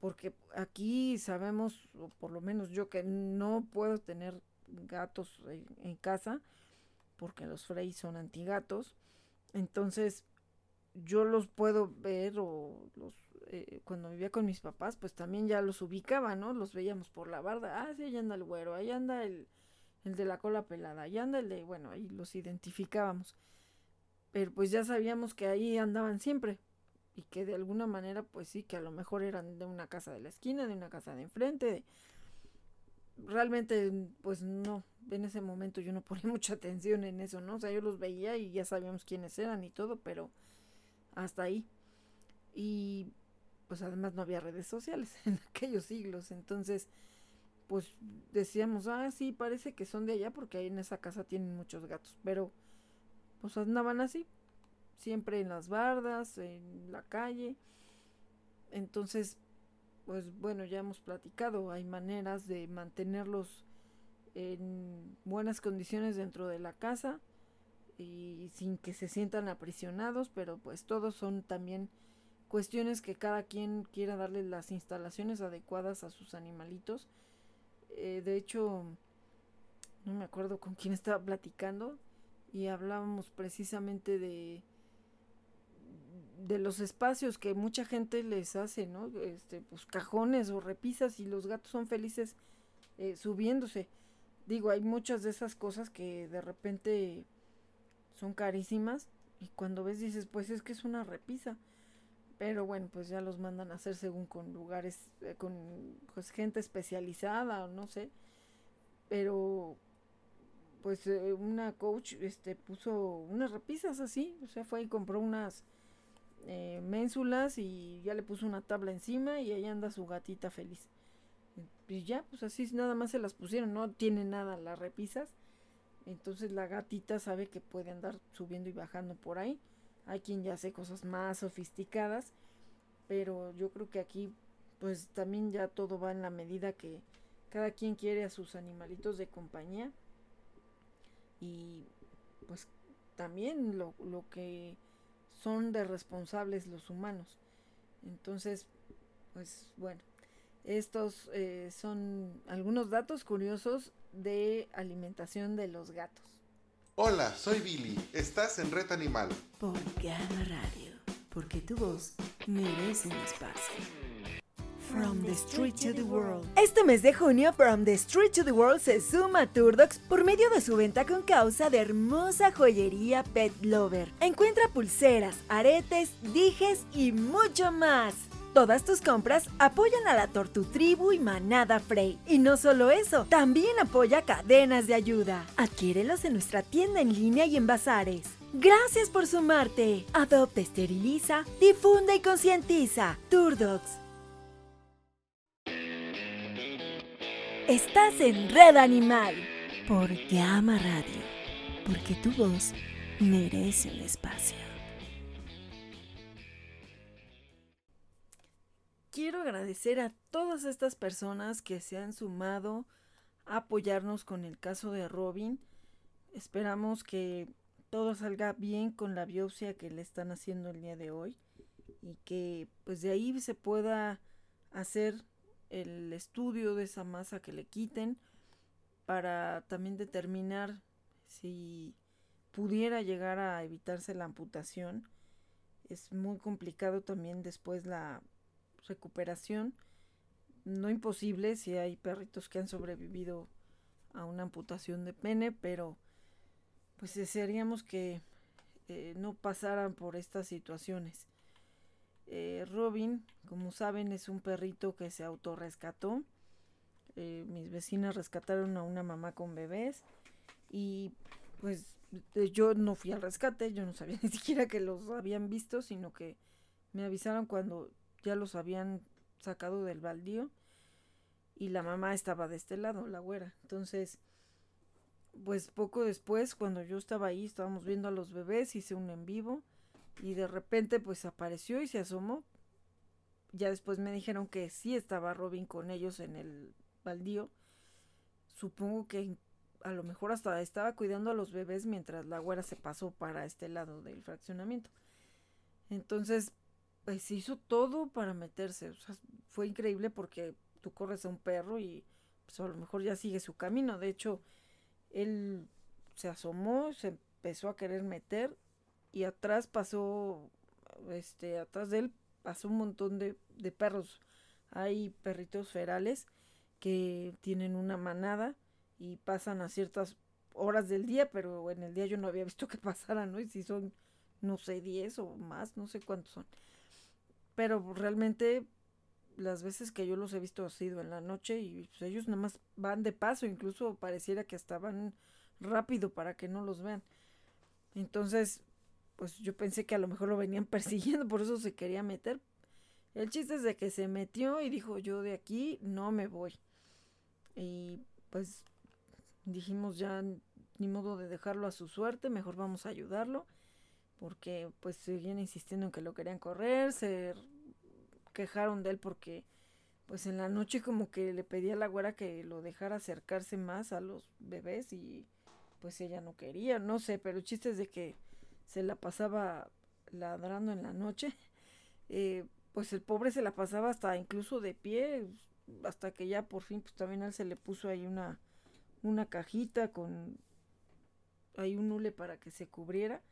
Porque aquí sabemos, o por lo menos yo, que no puedo tener gatos en, casa porque los Frey son antigatos. Entonces, yo los puedo ver o los eh, cuando vivía con mis papás, pues también ya los ubicaba, ¿no? Los veíamos por la barda. Ah, sí, ahí anda el güero, ahí anda el, el de la cola pelada, ahí anda el de, bueno, ahí los identificábamos. Pero pues ya sabíamos que ahí andaban siempre. Y que de alguna manera, pues sí, que a lo mejor eran de una casa de la esquina, de una casa de enfrente, de, realmente, pues no, en ese momento yo no ponía mucha atención en eso, ¿no? O sea, yo los veía y ya sabíamos quiénes eran y todo, pero hasta ahí. Y pues además no había redes sociales en aquellos siglos, entonces pues decíamos, ah, sí, parece que son de allá porque ahí en esa casa tienen muchos gatos, pero pues andaban así, siempre en las bardas, en la calle. Entonces, pues bueno, ya hemos platicado, hay maneras de mantenerlos en buenas condiciones dentro de la casa y sin que se sientan aprisionados, pero pues todos son también cuestiones que cada quien quiera darle las instalaciones adecuadas a sus animalitos. Eh, de hecho, no me acuerdo con quién estaba platicando y hablábamos precisamente de de los espacios que mucha gente les hace, ¿no? Este, pues cajones o repisas y los gatos son felices eh, subiéndose. Digo, hay muchas de esas cosas que de repente son carísimas y cuando ves dices, pues es que es una repisa. Pero bueno, pues ya los mandan a hacer según con lugares, eh, con pues, gente especializada o no sé. Pero pues eh, una coach este puso unas repisas así, o sea, fue y compró unas eh, ménsulas y ya le puso una tabla encima y ahí anda su gatita feliz. Y ya, pues así nada más se las pusieron, no tiene nada las repisas. Entonces la gatita sabe que puede andar subiendo y bajando por ahí. Hay quien ya hace cosas más sofisticadas, pero yo creo que aquí pues también ya todo va en la medida que cada quien quiere a sus animalitos de compañía. Y pues también lo, lo que son de responsables los humanos. Entonces, pues bueno, estos eh, son algunos datos curiosos de alimentación de los gatos. Hola, soy Billy. Estás en Red Animal. Por Gama Radio, porque tu voz merece un espacio. From the Street to the World. Este mes de junio, From the Street to the World se suma a Turdox por medio de su venta con causa de hermosa joyería Pet Lover. Encuentra pulseras, aretes, dijes y mucho más. Todas tus compras apoyan a la Tortu Tribu y Manada Frey. Y no solo eso, también apoya cadenas de ayuda. Adquiérelos en nuestra tienda en línea y en bazares. Gracias por sumarte. Adopta, esteriliza, difunde y concientiza. Turdox. Estás en Red Animal. Por Gama Radio, porque tu voz merece un espacio. Quiero agradecer a todas estas personas que se han sumado a apoyarnos con el caso de Robin. Esperamos que todo salga bien con la biopsia que le están haciendo el día de hoy y que pues de ahí se pueda hacer el estudio de esa masa que le quiten para también determinar si pudiera llegar a evitarse la amputación. Es muy complicado también después la recuperación. No imposible si hay perritos que han sobrevivido a una amputación de pene, pero pues desearíamos que eh, no pasaran por estas situaciones. Eh, Robin, como saben, es un perrito que se autorrescató. Eh, mis vecinas rescataron a una mamá con bebés y pues yo no fui al rescate, yo no sabía ni siquiera que los habían visto, sino que me avisaron cuando ya los habían sacado del baldío y la mamá estaba de este lado, la güera. Entonces, pues poco después, cuando yo estaba ahí, estábamos viendo a los bebés, hice un en vivo y de repente pues apareció y se asomó. Ya después me dijeron que sí estaba Robin con ellos en el baldío. Supongo que a lo mejor hasta estaba cuidando a los bebés mientras la güera se pasó para este lado del fraccionamiento. Entonces, pues hizo todo para meterse. O sea, fue increíble porque tú corres a un perro y pues a lo mejor ya sigue su camino. De hecho, él se asomó, se empezó a querer meter y atrás pasó, este, atrás de él pasó un montón de, de perros. Hay perritos ferales que tienen una manada y pasan a ciertas horas del día, pero en el día yo no había visto que pasaran, ¿no? Y si son, no sé, 10 o más, no sé cuántos son. Pero realmente las veces que yo los he visto ha sido en la noche y pues, ellos nada más van de paso, incluso pareciera que estaban rápido para que no los vean. Entonces, pues yo pensé que a lo mejor lo venían persiguiendo, por eso se quería meter. El chiste es de que se metió y dijo, yo de aquí no me voy. Y pues dijimos ya ni modo de dejarlo a su suerte, mejor vamos a ayudarlo, porque pues seguían insistiendo en que lo querían correr, se quejaron de él porque pues en la noche como que le pedía a la güera que lo dejara acercarse más a los bebés y pues ella no quería, no sé, pero el chiste es de que se la pasaba ladrando en la noche, eh, pues el pobre se la pasaba hasta incluso de pie, hasta que ya por fin pues también a él se le puso ahí una una cajita con ahí un hule para que se cubriera.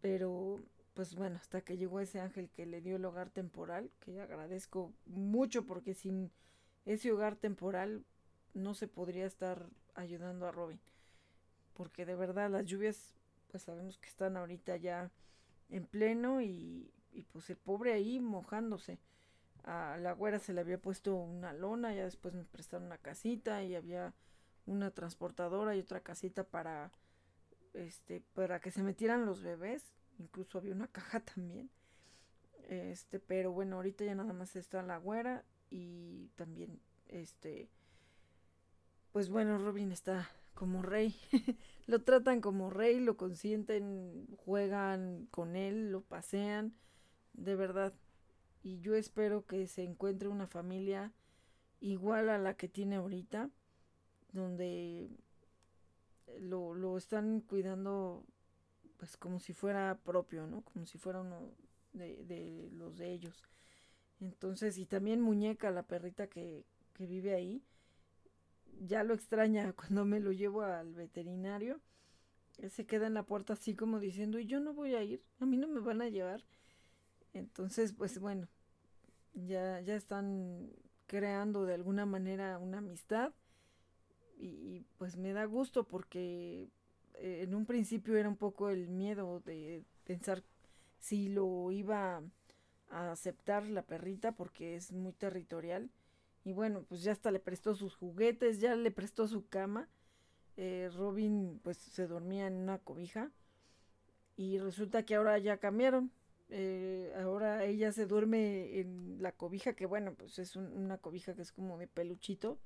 Pero pues bueno, hasta que llegó ese ángel que le dio el hogar temporal, que agradezco mucho porque sin ese hogar temporal no se podría estar ayudando a Robin. Porque de verdad las lluvias, pues sabemos que están ahorita ya en pleno y, y pues el pobre ahí mojándose. A la güera se le había puesto una lona, ya después me prestaron una casita y había una transportadora y otra casita para este para que se metieran los bebés incluso había una caja también este pero bueno ahorita ya nada más está la güera y también este pues bueno Robin está como rey lo tratan como rey lo consienten juegan con él lo pasean de verdad y yo espero que se encuentre una familia igual a la que tiene ahorita donde lo, lo están cuidando pues como si fuera propio, ¿no? Como si fuera uno de, de los de ellos. Entonces, y también Muñeca, la perrita que, que vive ahí, ya lo extraña cuando me lo llevo al veterinario. Se queda en la puerta así como diciendo, y yo no voy a ir, a mí no me van a llevar. Entonces, pues bueno, ya, ya están creando de alguna manera una amistad y, pues me da gusto porque eh, en un principio era un poco el miedo de pensar si lo iba a aceptar la perrita porque es muy territorial y bueno pues ya hasta le prestó sus juguetes ya le prestó su cama eh, Robin pues se dormía en una cobija y resulta que ahora ya cambiaron eh, ahora ella se duerme en la cobija que bueno pues es una cobija que es como de peluchito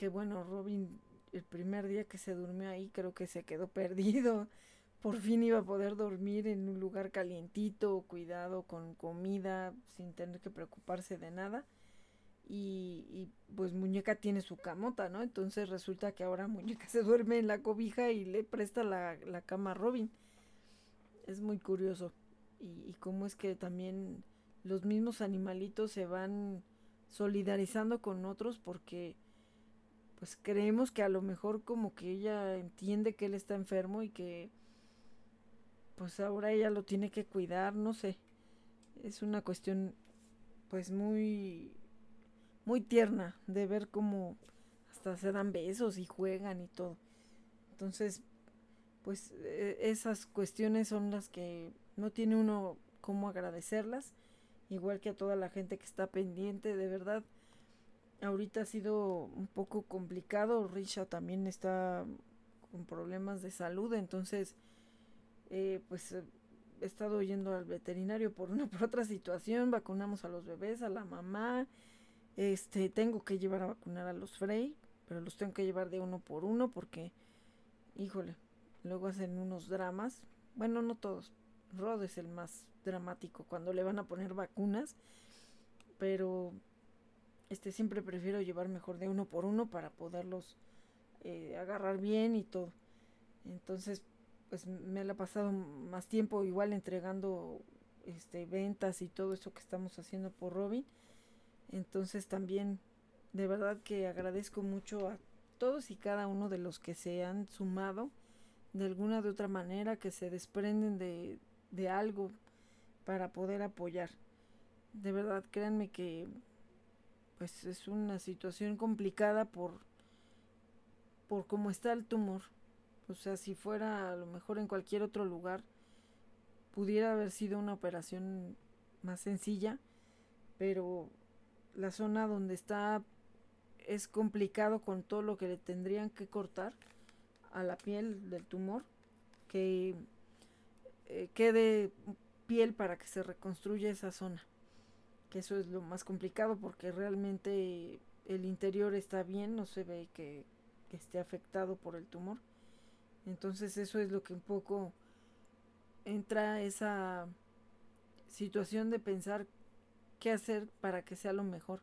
que bueno, Robin el primer día que se durmió ahí creo que se quedó perdido. Por fin iba a poder dormir en un lugar calientito, cuidado, con comida, sin tener que preocuparse de nada. Y, y, pues Muñeca tiene su camota, ¿no? Entonces resulta que ahora Muñeca se duerme en la cobija y le presta la, la cama a Robin. Es muy curioso. y, y cómo es que también los mismos animalitos se van solidarizando con otros porque pues creemos que a lo mejor como que ella entiende que él está enfermo y que pues ahora ella lo tiene que cuidar, no sé. Es una cuestión pues muy muy tierna de ver cómo hasta se dan besos y juegan y todo. Entonces, pues e, esas cuestiones son las que no tiene uno cómo agradecerlas, igual que a toda la gente que está pendiente, de verdad. Ahorita ha sido un poco complicado, Risha también está con problemas de salud, entonces eh, pues he estado yendo al veterinario por una por otra situación, vacunamos a los bebés, a la mamá, este tengo que llevar a vacunar a los Frey, pero los tengo que llevar de uno por uno porque, híjole, luego hacen unos dramas, bueno no todos, Rod es el más dramático cuando le van a poner vacunas, pero este siempre prefiero llevar mejor de uno por uno para poderlos eh, agarrar bien y todo. Entonces, pues me la ha pasado más tiempo igual entregando este ventas y todo eso que estamos haciendo por Robin. Entonces también de verdad que agradezco mucho a todos y cada uno de los que se han sumado de alguna de otra manera, que se desprenden de, de algo para poder apoyar. De verdad, créanme que pues es una situación complicada por por cómo está el tumor. O sea, si fuera a lo mejor en cualquier otro lugar pudiera haber sido una operación más sencilla, pero la zona donde está es complicado con todo lo que le tendrían que cortar a la piel del tumor, que eh, quede piel para que se reconstruya esa zona. Que eso es lo más complicado porque realmente el interior está bien, no se ve que, que esté afectado por el tumor. Entonces eso es lo que un poco entra esa situación de pensar qué hacer para que sea lo mejor.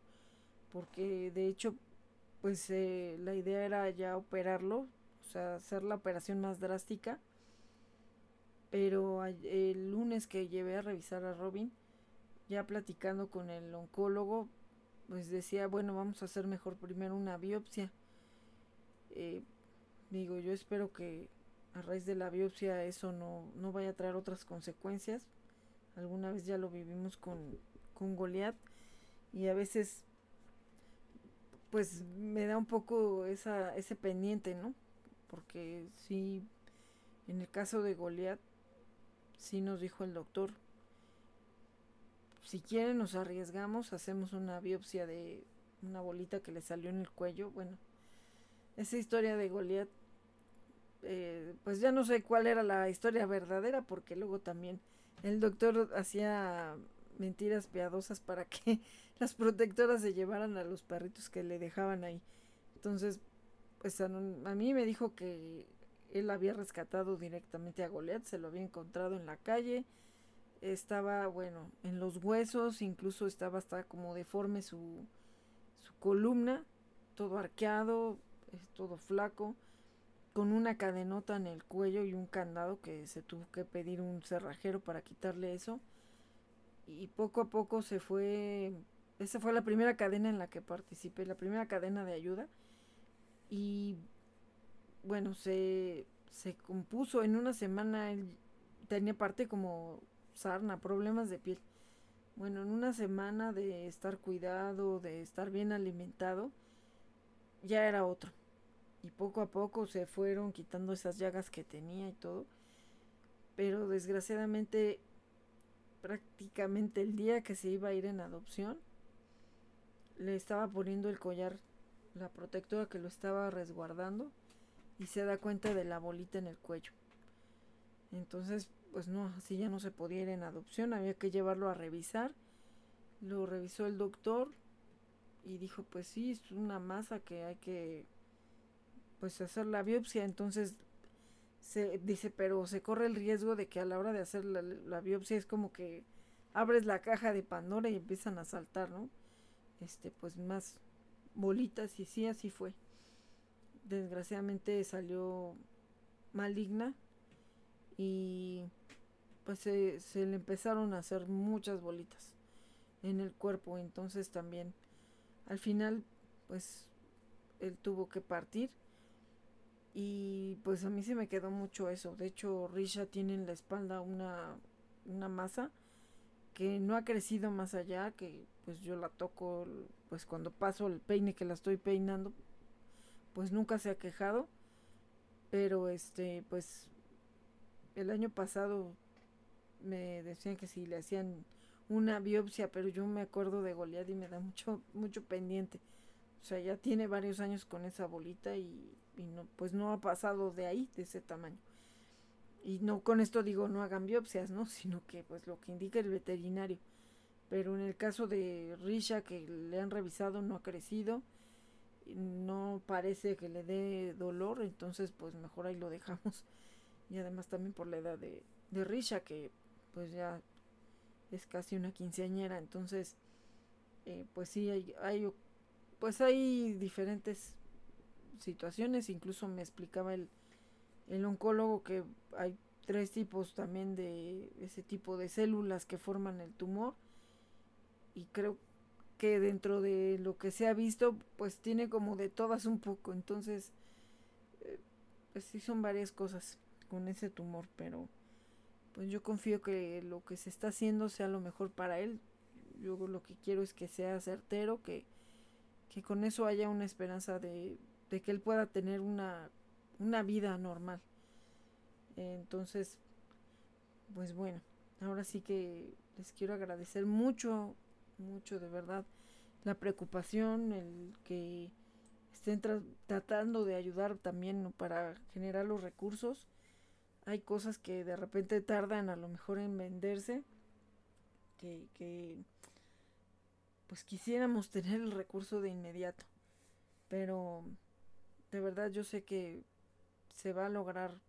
Porque de hecho, pues eh, la idea era ya operarlo, o sea, hacer la operación más drástica pero el lunes que llevé a revisar a Robin, ya platicando con el oncólogo, pues decía, bueno, vamos a hacer mejor primero una biopsia. Eh, digo, yo espero que a raíz de la biopsia eso no, no vaya a traer otras consecuencias. Alguna vez ya lo vivimos con, con Goliat y a veces pues me da un poco esa, ese pendiente, ¿no? Porque sí, en el caso de Goliat, sí nos dijo el doctor, si quieren nos arriesgamos, hacemos una biopsia de una bolita que le salió en el cuello. Bueno, esa historia de Goliat, eh, pues ya no sé cuál era la historia verdadera, porque luego también el doctor hacía mentiras piadosas para que las protectoras se llevaran a los perritos que le dejaban ahí. Entonces, pues a, mí me dijo que él había rescatado directamente a Goliath, se lo había encontrado en la calle, estaba, bueno, en los huesos, incluso estaba hasta como deforme su, su columna, todo arqueado, todo flaco, con una cadenota en el cuello y un candado que se tuvo que pedir un cerrajero para quitarle eso. Y poco a poco se fue, esa fue la primera cadena en la que participé, la primera cadena de ayuda. Y bueno, se, se compuso en una semana, él tenía parte como sarna, problemas de piel. Bueno, en una semana de estar cuidado, de estar bien alimentado, ya era otro. Y poco a poco se fueron quitando esas llagas que tenía y todo. Pero desgraciadamente, prácticamente el día que se iba a ir en adopción, le estaba poniendo el collar, la protectora que lo estaba resguardando y se da cuenta de la bolita en el cuello. Entonces, pues no, así ya no se podía ir en adopción, había que llevarlo a revisar. Lo revisó el doctor y dijo, pues sí, es una masa que hay que pues hacer la biopsia. Entonces se dice, pero se corre el riesgo de que a la hora de hacer la, la biopsia es como que abres la caja de Pandora y empiezan a saltar, ¿no? Este, pues más bolitas y sí, así fue desgraciadamente salió maligna y pues se, se le empezaron a hacer muchas bolitas en el cuerpo. Entonces también al final pues él tuvo que partir. Y pues a mí se me quedó mucho eso. De hecho, Risha tiene en la espalda una, una masa que no ha crecido más allá, que pues yo la toco, pues cuando paso el peine que la estoy peinando, pues nunca se ha quejado. Pero este, pues el año pasado me decían que si le hacían una biopsia, pero yo me acuerdo de Goliath y me da mucho, mucho pendiente. O sea, ya tiene varios años con esa bolita y, no, pues no ha pasado de ahí, de ese tamaño. Y no con esto digo no hagan biopsias, ¿no? Sino que pues lo que indica el veterinario. Pero en el caso de Risha que le han revisado no ha crecido, no parece que le dé dolor, entonces pues mejor ahí lo dejamos. Y además también por la edad de, de Risha que pues ya es casi una quinceañera, entonces eh, pues sí hay, hay pues hay diferentes situaciones, incluso me explicaba el, el oncólogo que hay tres tipos también de ese tipo de células que forman el tumor y creo que dentro de lo que se ha visto pues tiene como de todas un poco entonces pues sí son varias cosas con ese tumor pero pues yo confío que lo que se está haciendo sea lo mejor para él. Yo lo que quiero es que sea certero que que con eso haya una esperanza de, que él pueda tener una, una vida normal. Entonces, pues bueno, ahora sí que les quiero agradecer mucho, mucho de verdad la preocupación, el que estén tratando de ayudar también para generar los recursos. Hay cosas que de repente tardan a lo mejor en venderse, que, que pues quisiéramos tener el recurso de inmediato. Pero de verdad yo sé que se va a lograr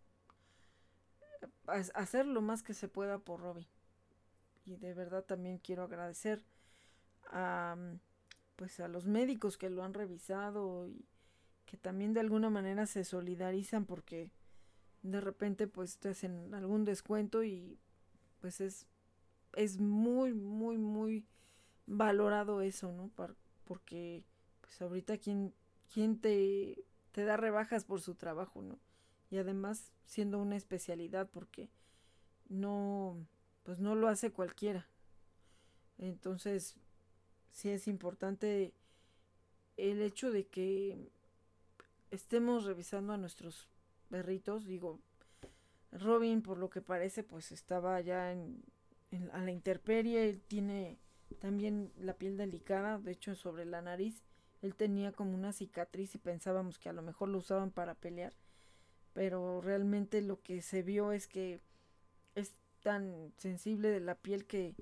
hacer lo más que se pueda por Robin. Y de verdad también quiero agradecer a pues a los médicos que lo han revisado y que también de alguna manera se solidarizan porque de repente pues te hacen algún descuento y pues es es muy muy muy valorado eso, ¿no? porque pues ahorita quién, quién te, te da rebajas por su trabajo, ¿no? Y además siendo una especialidad porque no, pues no lo hace cualquiera. Entonces, sí es importante el hecho de que estemos revisando a nuestros perritos, digo, Robin por lo que parece pues estaba ya en, a la intemperie, él tiene también la piel delicada, de hecho sobre la nariz, él tenía como una cicatriz y pensábamos que a lo mejor lo usaban para pelear, pero realmente lo que se vio es que es tan sensible de la piel que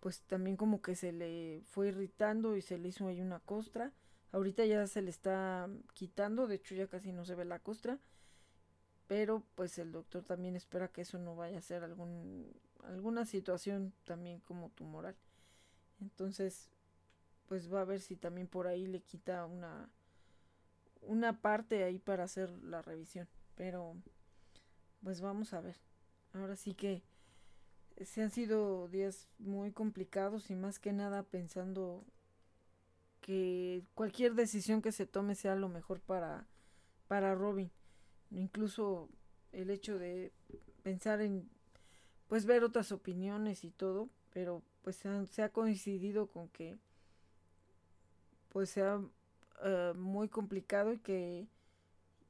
pues también como que se le fue irritando y se le hizo ahí una costra. Ahorita ya se le está quitando, de hecho ya casi no se ve la costra, pero pues el doctor también espera que eso no vaya a ser algún alguna situación también como tumoral. Entonces, pues va a ver si también por ahí le quita una una parte ahí para hacer la revisión, pero pues vamos a ver. Ahora sí que se han sido días muy complicados y más que nada pensando que cualquier decisión que se tome sea lo mejor para para Robin. Incluso el hecho de pensar en pues ver otras opiniones y todo, pero pues se, ha coincidido con que pues sea eh, muy complicado y que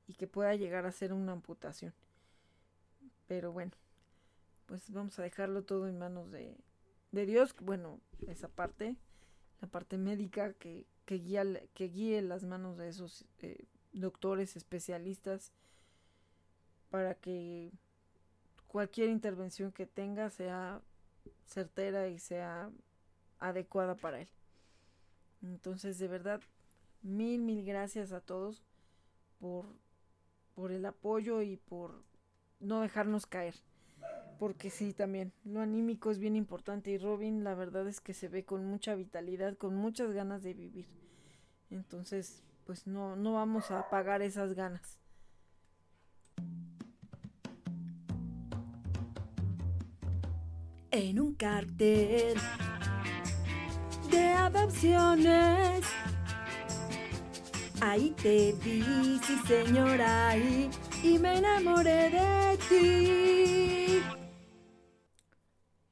y que pueda llegar a ser una amputación pero bueno pues vamos a dejarlo todo en manos de, de Dios bueno esa parte la parte médica que, que, que guíe las manos de esos eh, doctores especialistas para que cualquier intervención que tenga sea certera y sea adecuada para él. Entonces, de verdad, mil, mil gracias a todos por, por el apoyo y por no dejarnos caer. Porque sí, también, lo anímico es bien importante y Robin la verdad es que se ve con mucha vitalidad, con muchas ganas de vivir. Entonces, pues no, no vamos a apagar esas ganas. en un cartel de adopciones. Ahí te vi, sí señora, ahí, y me enamoré de ti.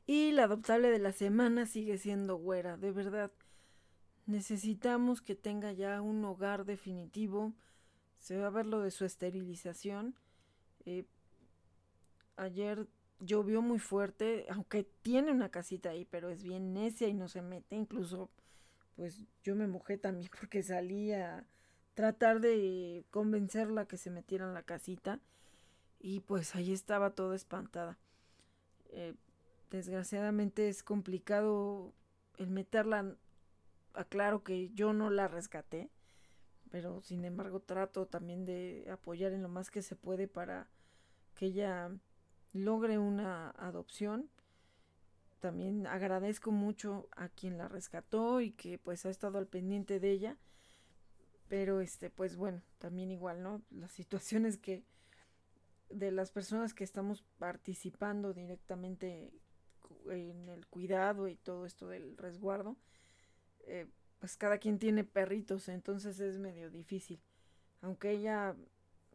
Y la adoptable de la semana sigue siendo güera, de verdad. Necesitamos que tenga ya un hogar definitivo. Se va a ver lo de su esterilización. Eh, ayer llovió muy fuerte, aunque tiene una casita ahí, pero es bien necia y no se mete. Incluso, pues yo me mojé también porque salí a tratar de convencerla que se metiera en la casita. Y pues ahí estaba toda espantada. Eh, desgraciadamente es complicado el meterla. Aclaro que yo no la rescaté, pero sin embargo trato también de apoyar en lo más que se puede para que ella logre una adopción. También agradezco mucho a quien la rescató y que pues ha estado al pendiente de ella. Pero este, pues bueno, también igual, ¿no? Las situaciones que de las personas que estamos participando directamente en el cuidado y todo esto del resguardo, eh, pues cada quien tiene perritos, entonces es medio difícil. Aunque ella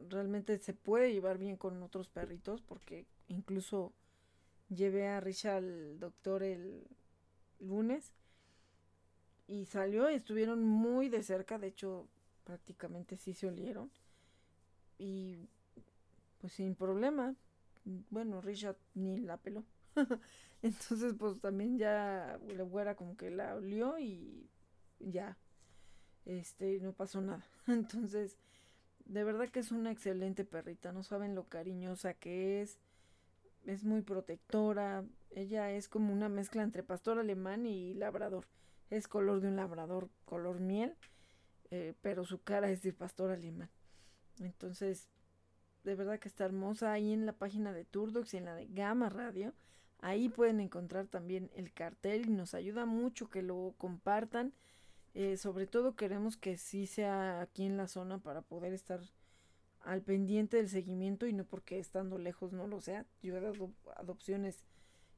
realmente se puede llevar bien con otros perritos, porque incluso llevé a Risha al doctor el lunes y salió y estuvieron muy de cerca, de hecho prácticamente sí se olieron y pues sin problema, bueno, Risha ni la peló. Entonces, pues también ya la güera como que la olió y ya, este, no pasó nada. Entonces, de verdad que es una excelente perrita, no saben lo cariñosa que es, es muy protectora, ella es como una mezcla entre pastor alemán y labrador, es color de un labrador, color miel, eh, pero su cara es de pastor alemán. Entonces, de verdad que está hermosa ahí en la página de Turdox y en la de Gama Radio Ahí pueden encontrar también el cartel y nos ayuda mucho que lo compartan. Eh, sobre todo queremos que sí sea aquí en la zona para poder estar al pendiente del seguimiento y no porque estando lejos no lo sea. Yo he dado adopciones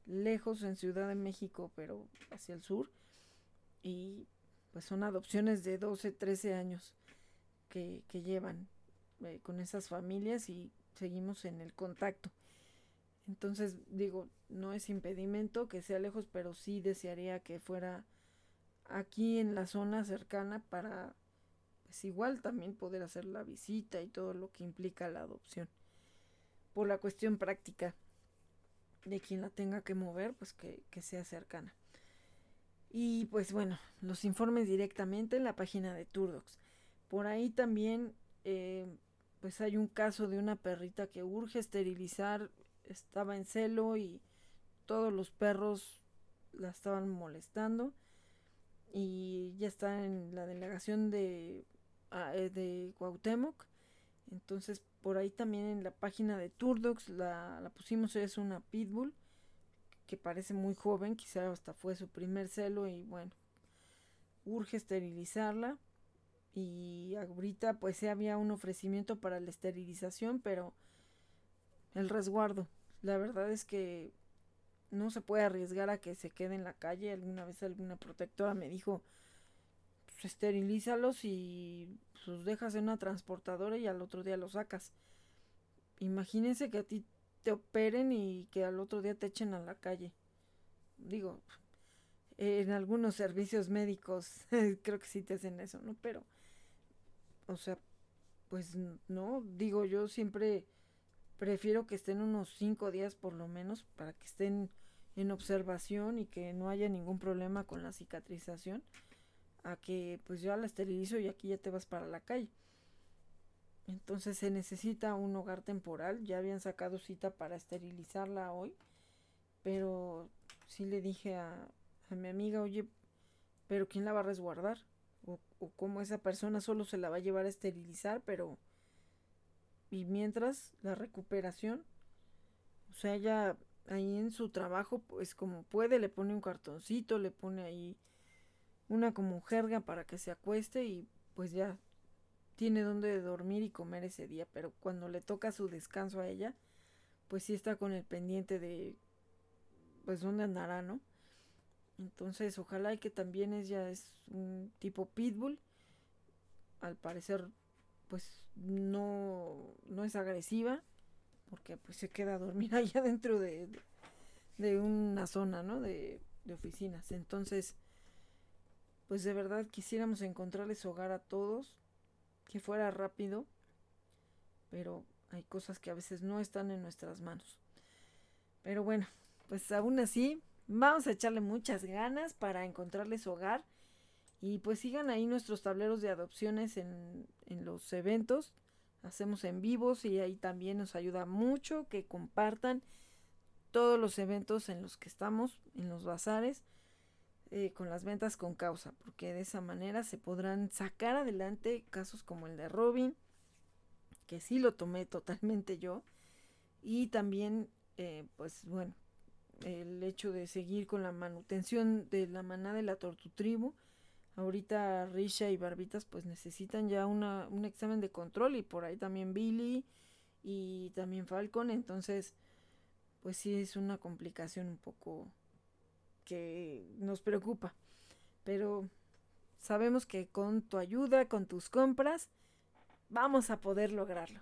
lejos en Ciudad de México, pero hacia el sur. Y pues son adopciones de 12, 13 años que, que llevan eh, con esas familias y seguimos en el contacto. Entonces, digo, no es impedimento que sea lejos, pero sí desearía que fuera aquí en la zona cercana para, pues igual también poder hacer la visita y todo lo que implica la adopción. Por la cuestión práctica de quien la tenga que mover, pues que, sea cercana. Y pues bueno, los informes directamente en la página de Turdox. Por ahí también, eh, pues hay un caso de una perrita que urge esterilizar estaba en celo y todos los perros la estaban molestando y ya está en la delegación de, ah, eh, de Cuauhtémoc. Entonces por ahí también en la página de Turdox la, la pusimos, es una pitbull que parece muy joven, quizá hasta fue su primer celo y bueno, urge esterilizarla y ahorita pues sí había un ofrecimiento para la esterilización, pero el resguardo la verdad es que no se puede arriesgar a que se quede en la calle. Alguna vez alguna protectora me dijo, pues esterilízalos y los dejas en una transportadora y al otro día los sacas. Imagínense que a ti te operen y que al otro día te echen a la calle. Digo, en algunos servicios médicos creo que sí te hacen eso, ¿no? Pero, o sea, pues no, digo yo siempre prefiero que estén unos cinco días por lo menos para que estén en observación y que no haya ningún problema con la cicatrización a que pues ya la esterilizo y aquí ya te vas para la calle. Entonces se necesita un hogar temporal. Ya habían sacado cita para esterilizarla hoy. Pero sí le dije a, mi amiga, oye, pero ¿quién la va a resguardar? O cómo esa persona solo se la va a llevar a esterilizar, pero y mientras la recuperación, o sea, ella ahí en su trabajo, pues como puede, le pone un cartoncito, le pone ahí una como jerga para que se acueste y pues ya tiene donde dormir y comer ese día, pero cuando le toca su descanso a ella, pues sí está con el pendiente de pues dónde andará, ¿no? Entonces, ojalá y que también ella es un tipo pitbull. Al parecer, pues no, no es agresiva, porque pues se queda a dormir allá dentro de, de una zona, ¿no? De, de oficinas. Entonces, pues de verdad quisiéramos encontrarles hogar a todos, que fuera rápido, pero hay cosas que a veces no están en nuestras manos. Pero bueno, pues aún así, vamos a echarle muchas ganas para encontrarles hogar. Y pues sigan ahí nuestros tableros de adopciones en, en los eventos. Hacemos en vivos y ahí también nos ayuda mucho que compartan todos los eventos en los que estamos, en los bazares, eh, con las ventas con causa, porque de esa manera se podrán sacar adelante casos como el de Robin, que sí lo tomé totalmente yo, y también, eh, pues bueno, el hecho de seguir con la manutención de la manada de la tortutribu. Ahorita Risha y Barbitas pues necesitan ya una, un examen de control y por ahí también Billy y también Falcon. Entonces pues sí es una complicación un poco que nos preocupa. Pero sabemos que con tu ayuda, con tus compras, vamos a poder lograrlo.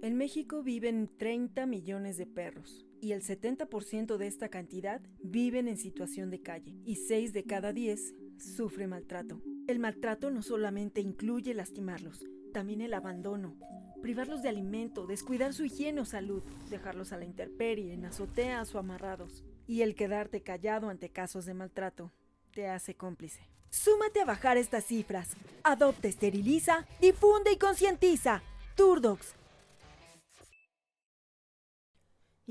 En México viven 30 millones de perros y el 70% de esta cantidad viven en situación de calle y 6 de cada 10 sufre maltrato. El maltrato no solamente incluye lastimarlos, también el abandono, privarlos de alimento, descuidar su higiene o salud, dejarlos a la intemperie, en azoteas o amarrados, y el quedarte callado ante casos de maltrato te hace cómplice. Súmate a bajar estas cifras. Adopta, esteriliza, difunde y concientiza. Turdox.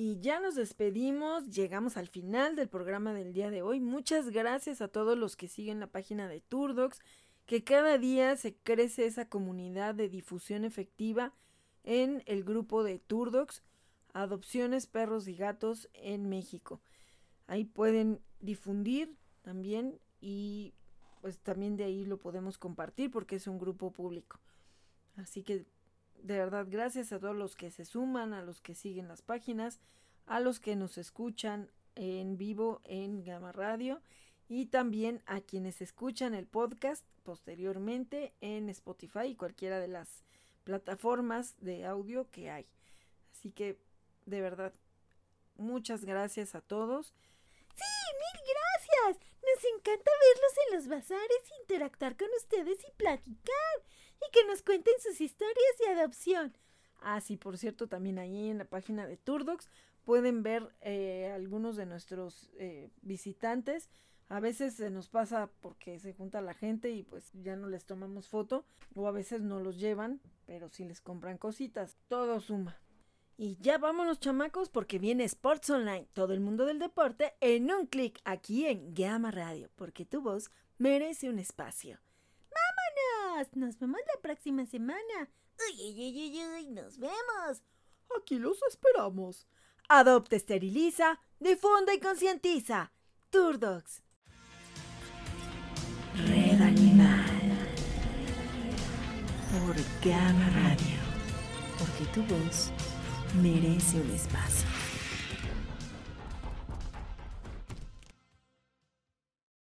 Y ya nos despedimos, llegamos al final del programa del día de hoy. Muchas gracias a todos los que siguen la página de Turdox, que cada día se crece esa comunidad de difusión efectiva en el grupo de Turdox, Adopciones Perros y Gatos en México. Ahí pueden difundir también y pues también de ahí lo podemos compartir porque es un grupo público. Así que de verdad gracias a todos los que se suman, a los que siguen las páginas, a los que nos escuchan en vivo en Gama Radio y también a quienes escuchan el podcast posteriormente en Spotify y cualquiera de las plataformas de audio que hay. Así que de verdad muchas gracias a todos. Sí, mil gracias. Nos encanta verlos en los bazares, interactuar con ustedes y platicar. Y que nos cuenten sus historias de adopción. Ah, sí, por cierto, también ahí en la página de Turdox pueden ver eh, algunos de nuestros eh, visitantes. A veces se nos pasa porque se junta la gente y pues ya no les tomamos foto. O a veces no los llevan, pero sí les compran cositas. Todo suma. Y ya vámonos chamacos porque viene Sports Online, todo el mundo del deporte en un clic aquí en Gama Radio, porque tu voz merece un espacio. Nos vemos la próxima semana. Uy, uy, uy, uy, uy, nos vemos. Aquí los esperamos. Adopta, esteriliza, difunde y concientiza. Turdox. Red Animal. Por Gama Radio. Porque tu voz merece un espacio.